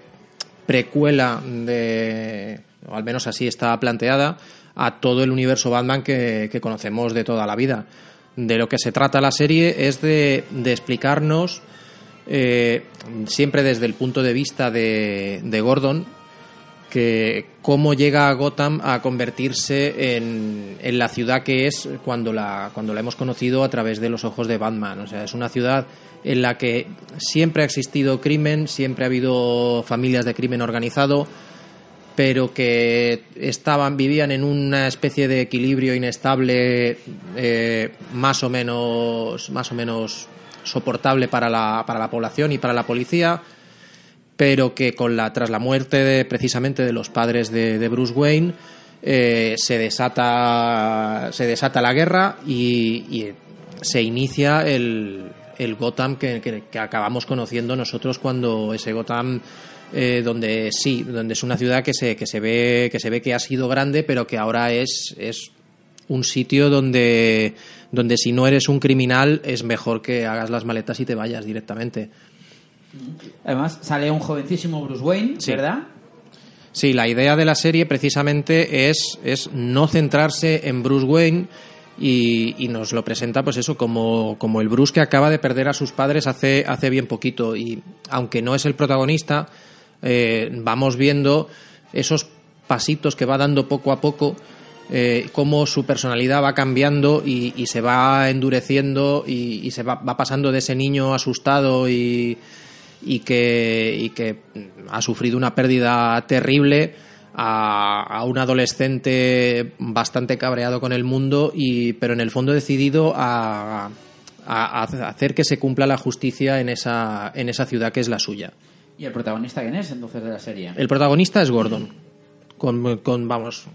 precuela de o al menos así está planteada a todo el universo Batman que, que conocemos de toda la vida. De lo que se trata la serie es de, de explicarnos eh, siempre desde el punto de vista de, de Gordon que cómo llega Gotham a convertirse en, en la ciudad que es cuando la, cuando la hemos conocido a través de los ojos de Batman. O sea, es una ciudad en la que siempre ha existido crimen, siempre ha habido familias de crimen organizado, pero que estaban, vivían en una especie de equilibrio inestable eh, más o menos, más o menos soportable para la, para la población y para la policía pero que con la tras la muerte de, precisamente de los padres de, de Bruce Wayne eh, se desata se desata la guerra y, se inicia el, el Gotham que- que acabamos conociendo nosotros cuando ese Gotham eh, donde sí donde es una ciudad que se que se ve que se ve que ha sido grande pero que ahora es es un sitio donde, donde si no eres un criminal es mejor que hagas las maletas y te vayas directamente. Además, sale un jovencísimo Bruce Wayne, Sí. ¿verdad? Sí, la idea de la serie precisamente es, es no centrarse en Bruce Wayne y, y nos lo presenta pues eso como, como el Bruce que acaba de perder a sus padres hace, hace bien poquito y aunque no es el protagonista, eh, vamos viendo esos pasitos que va dando poco a poco, eh, cómo su personalidad va cambiando y, se va endureciendo y, se va, pasando de ese niño asustado y, que, ha sufrido una pérdida terrible a, un adolescente bastante cabreado con el mundo, y, pero en el fondo decidido a, a- a hacer que se cumpla la justicia en esa, en esa ciudad que es la suya. ¿Y el protagonista quién es entonces de la serie? El protagonista es Gordon. Con, vamos,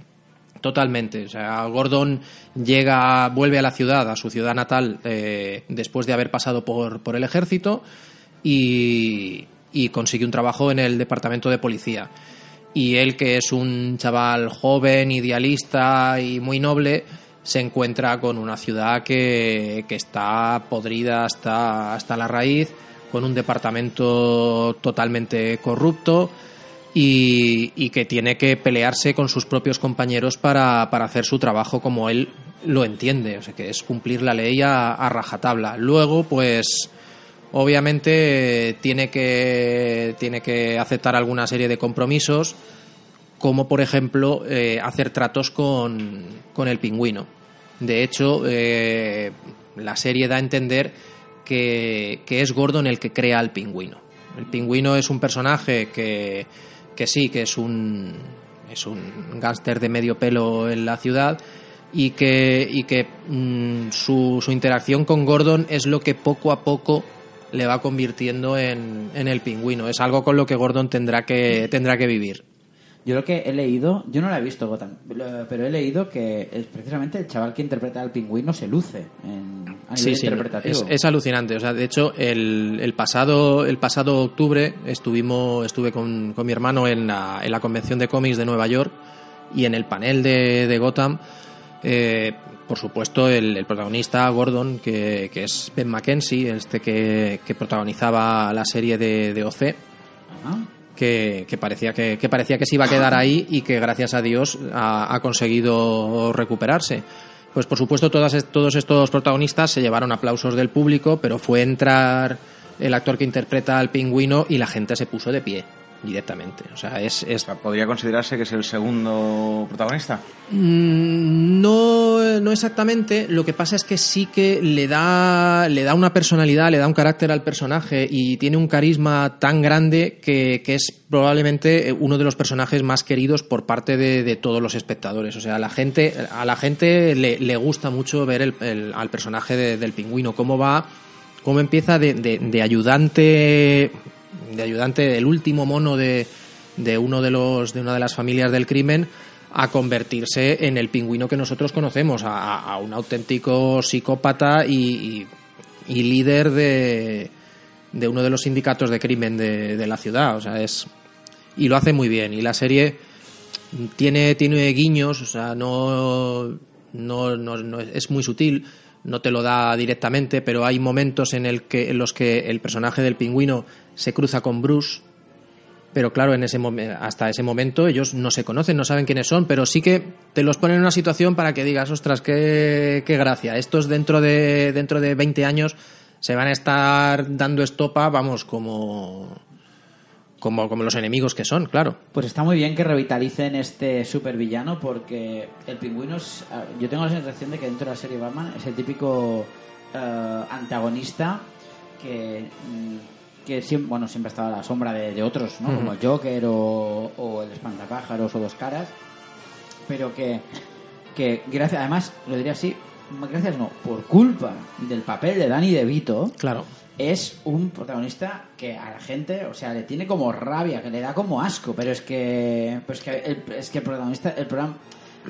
totalmente. O sea, Gordon llega, vuelve a la ciudad, a su ciudad natal, eh, después de haber pasado por, por el ejército y, y consigue un trabajo en el departamento de policía. Y él, que es un chaval joven, idealista y muy noble, se encuentra con una ciudad que, que está podrida hasta, hasta la raíz, con un departamento totalmente corrupto y, que tiene que pelearse con sus propios compañeros para, hacer su trabajo como él lo entiende, o sea que es cumplir la ley a, a rajatabla. Luego, pues obviamente tiene que, tiene que aceptar alguna serie de compromisos, como por ejemplo eh, hacer tratos con, con el pingüino. De hecho, eh, la serie da a entender que, es Gordon el que crea al pingüino. El pingüino es un personaje que, que sí, que es un, es un gángster de medio pelo en la ciudad y que, y que mm, su, su interacción con Gordon es lo que poco a poco le va convirtiendo en, en el pingüino. Es algo con lo que Gordon tendrá que, tendrá que vivir. Yo lo que he leído, yo no la he visto Gotham, pero he leído que es precisamente el chaval que interpreta al pingüino se luce en, a nivel Sí, sí, interpretativo. es, es alucinante. O sea, de hecho, el, el pasado el pasado octubre estuvimos estuve con, con mi hermano en la, en la convención de cómics de Nueva York y en el panel de, de Gotham, eh, por supuesto, el, el protagonista Gordon, que, que es Ben McKenzie, este que, que protagonizaba la serie de, de OC, Ajá. Que, que parecía que, que parecía que se iba a quedar ahí y que gracias a Dios ha, conseguido recuperarse. Pues por supuesto todas, todos estos protagonistas se llevaron aplausos del público, pero fue entrar el actor que interpreta al pingüino y la gente se puso de pie directamente. O sea, es, ¿Podría considerarse que es el segundo protagonista? Mm, No, no exactamente. Lo que pasa es que sí que le da, le da una personalidad, le da un carácter al personaje y tiene un carisma tan grande que, que es probablemente uno de los personajes más queridos por parte de, de todos los espectadores. O sea, a la gente, a la gente le, le gusta mucho ver el- el- al personaje de- del pingüino, cómo va, cómo empieza de, de- de ayudante, de ayudante, del último mono de, de uno de los, de una de las familias del crimen a convertirse en el pingüino que nosotros conocemos, a, un auténtico psicópata y, líder de, de uno de los sindicatos de crimen de, de la ciudad. O sea, es. Y lo hace muy bien. Y la serie tiene, tiene guiños, o sea, no, no- no- es muy sutil, no te lo da directamente, pero hay momentos en, el que, en los que el personaje del pingüino se cruza con Bruce pero claro, en ese hasta ese momento ellos no se conocen, no saben quiénes son, pero sí que te los ponen en una situación para que digas, ostras, qué, qué gracia. Estos dentro de, dentro de 20 años se van a estar dando estopa, vamos, como, como, como los enemigos que son, claro. Pues está muy bien que revitalicen este supervillano porque el pingüino es... Yo tengo la sensación de que dentro de la serie Batman es el típico eh, antagonista que, mm, que siempre, bueno, siempre ha estado a la sombra de, de otros, ¿no? Como el Joker o, o el Espantapájaros o Dos Caras, pero que, que gracias, además, lo diría así, gracias no, por culpa del papel de Danny DeVito, Claro. es un protagonista que a la gente, o sea, le tiene como rabia, que le da como asco, pero es que, pues que el, es que el protagonista, el programa,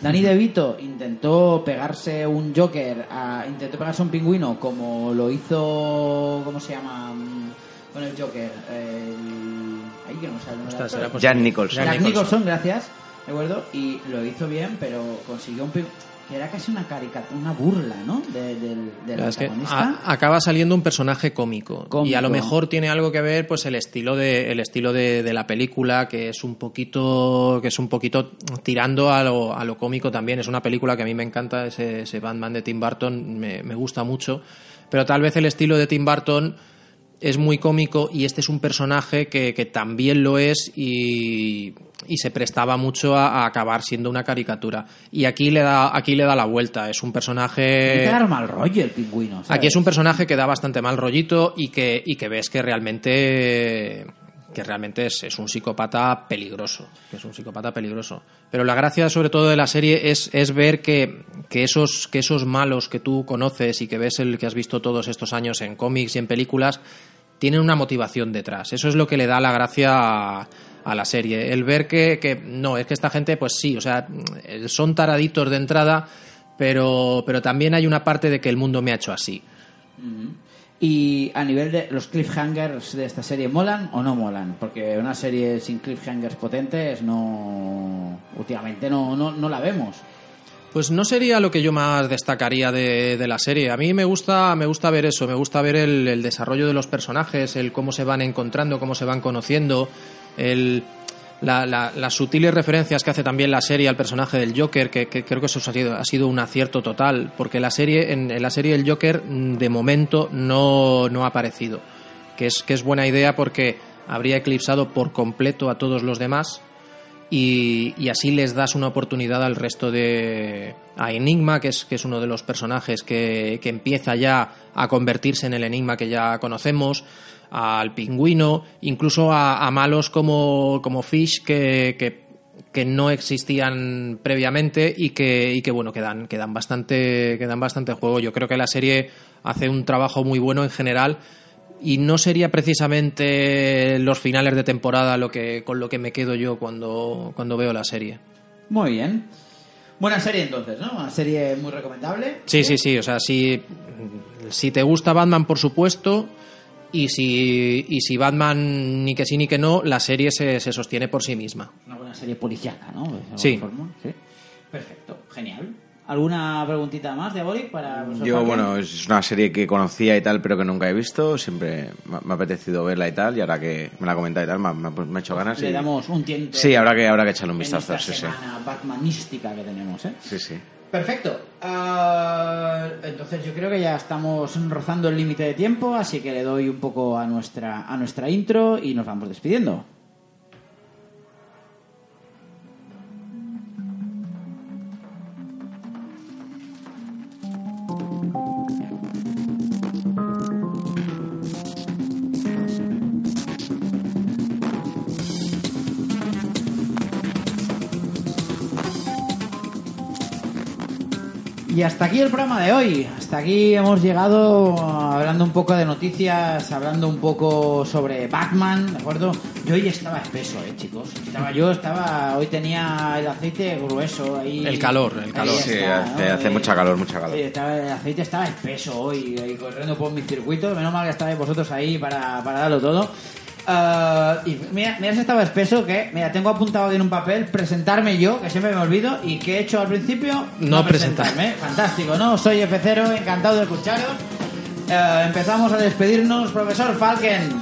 Danny DeVito intentó pegarse un Joker, a- intentó pegarse un pingüino como lo hizo, ¿cómo se llama? Con el Joker, el, ahí que no Ostras, actor. será Jack Nicholson. Jack Nicholson. Gracias, ¿de acuerdo? Y lo hizo bien, pero consiguió un que era casi una caricatura, una burla, ¿no? De, del, del Es que protagonista. a- acaba saliendo un personaje cómico, Cómico. y a lo mejor tiene algo que ver pues el estilo de el estilo de, de la película que es un poquito que es un poquito tirando a lo, a lo cómico también es una película que a mí me encanta ese, ese Batman de Tim Burton me, me gusta mucho pero tal vez el estilo de Tim Burton es muy cómico y este es un personaje que, que también lo es y, y se prestaba mucho a, a acabar siendo una caricatura y aquí le da aquí le da la vuelta es un personaje dar mal rollo el pingüino. ¿sabes? Aquí es un personaje que da bastante mal rollito y que, y que ves que realmente que realmente es, es un psicópata peligroso, que es un psicópata peligroso. Pero la gracia sobre todo de la serie es, es ver que, que esos, que esos malos que tú conoces y que ves el que has visto todos estos años en cómics y en películas, tienen una motivación detrás. Eso es lo que le da la gracia a, la serie. El ver que, que no, es que esta gente, pues sí, o sea, son taraditos de entrada, pero, pero también hay una parte de que el mundo me ha hecho así. Y a nivel de los cliffhangers de esta serie, ¿molan o no molan? Porque una serie sin cliffhangers potentes no. últimamente no, no, no la vemos. Pues no sería lo que yo más destacaría de, de la serie. A mí me gusta, me gusta ver eso, me gusta ver el, el desarrollo de los personajes, el cómo se van encontrando, cómo se van conociendo, el, la- la- las sutiles referencias que hace también la serie al personaje del Joker, que, creo que eso ha sido, ha sido un acierto total, porque la serie, en, la serie del Joker mm, de momento no, no ha aparecido, que es, que es buena idea porque habría eclipsado por completo a todos los demás y, y así les das una oportunidad al resto de a Enigma que es que es uno de los personajes que, que empieza ya a convertirse en el Enigma que ya conocemos al pingüino incluso a, a malos como, como Fish que, que, que no existían previamente y que, y que bueno que dan, que dan bastante que dan bastante juego yo creo que la serie hace un trabajo muy bueno en general y no sería precisamente los finales de temporada lo que con lo que me quedo yo cuando, cuando veo la serie. Muy bien. Buena serie entonces, ¿no? Una serie muy recomendable. Sí, sí, sí, o sea, si, si te gusta Batman, por supuesto, y si, y si Batman ni que sí ni que no, la serie se, se sostiene por sí misma. Una buena serie policiaca, ¿no? De Sí. forma, sí. Perfecto, genial. ¿Alguna preguntita más, Diabolic, para vosotros? Yo, bueno, es una serie que conocía y tal, pero que nunca he visto. Siempre me ha apetecido verla y tal, y ahora que me la ha comentado y tal, me ha, me ha- me ha hecho ganas. Le y- damos un tiento. Sí, habrá que, habrá que echarle un en vistazo, esta sí, sí. semana batmanística que tenemos, ¿eh? Sí, sí. Perfecto. Ah, entonces yo creo que ya estamos rozando el límite de tiempo, así que le doy un poco a nuestra, a nuestra intro y nos vamos despidiendo. Hasta aquí el programa de hoy. Hasta aquí hemos llegado hablando un poco de noticias, hablando un poco sobre Batman, ¿de acuerdo? Yo hoy estaba espeso, eh, chicos. Estaba yo, estaba, hoy tenía el aceite grueso ahí. El calor, el calor. Sí, está, hace, ¿no? hace Eh, mucha calor, mucha calor. Sí, estaba- el aceite estaba espeso hoy, ahí corriendo por mi circuito. Menos mal que estabais vosotros ahí para, para darlo todo. Ah, y mira, mira si estaba espeso que, mira, tengo apuntado aquí en un papel presentarme yo, que siempre me olvido, y que he hecho al principio No presentarme. Fantástico, ¿no? Soy F0, encantado de escucharos. Eh, empezamos a despedirnos, profesor Falken.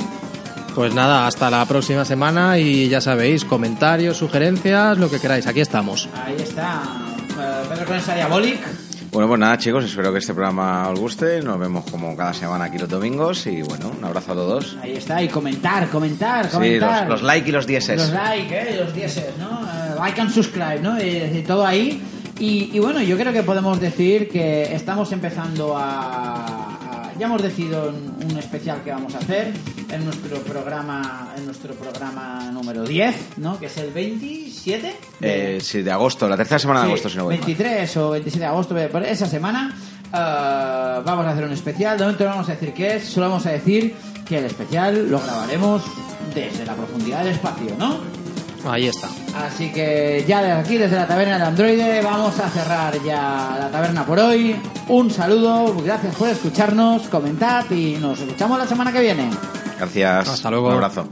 Pues nada, hasta la próxima semana y ya sabéis, comentarios, sugerencias, lo que queráis, aquí estamos. Ahí está, eh, Pedro Conesa Diabolic. Bueno, pues nada, chicos, espero que este programa os guste. Nos vemos como cada semana aquí los domingos. Y bueno, un abrazo a todos. Ahí está, y comentar, comentar, Sí, comentar. los, los like y los dieces. Los like, ¿eh? Los dieces, ¿no? Eh, like and subscribe, ¿no? Y, y todo ahí. Y, y bueno, yo creo que podemos decir que estamos empezando a- Ya hemos decidido un, especial que vamos a hacer en nuestro programa en nuestro programa número 10, ¿no? Que es el 27 de, Eh, sí, de agosto, la tercera semana de Sí, agosto, si no voy mal. 23 o 27 de agosto, por esa semana, eh, vamos a hacer un especial. De momento no vamos a decir qué es, solo vamos a decir que el especial lo grabaremos desde la profundidad del espacio, ¿no? Ahí está. Así que ya desde aquí, desde la taberna del androide, vamos a cerrar ya la taberna por hoy. Un saludo, gracias por escucharnos, comentad y nos escuchamos la semana que viene. Gracias. Hasta luego. Un abrazo.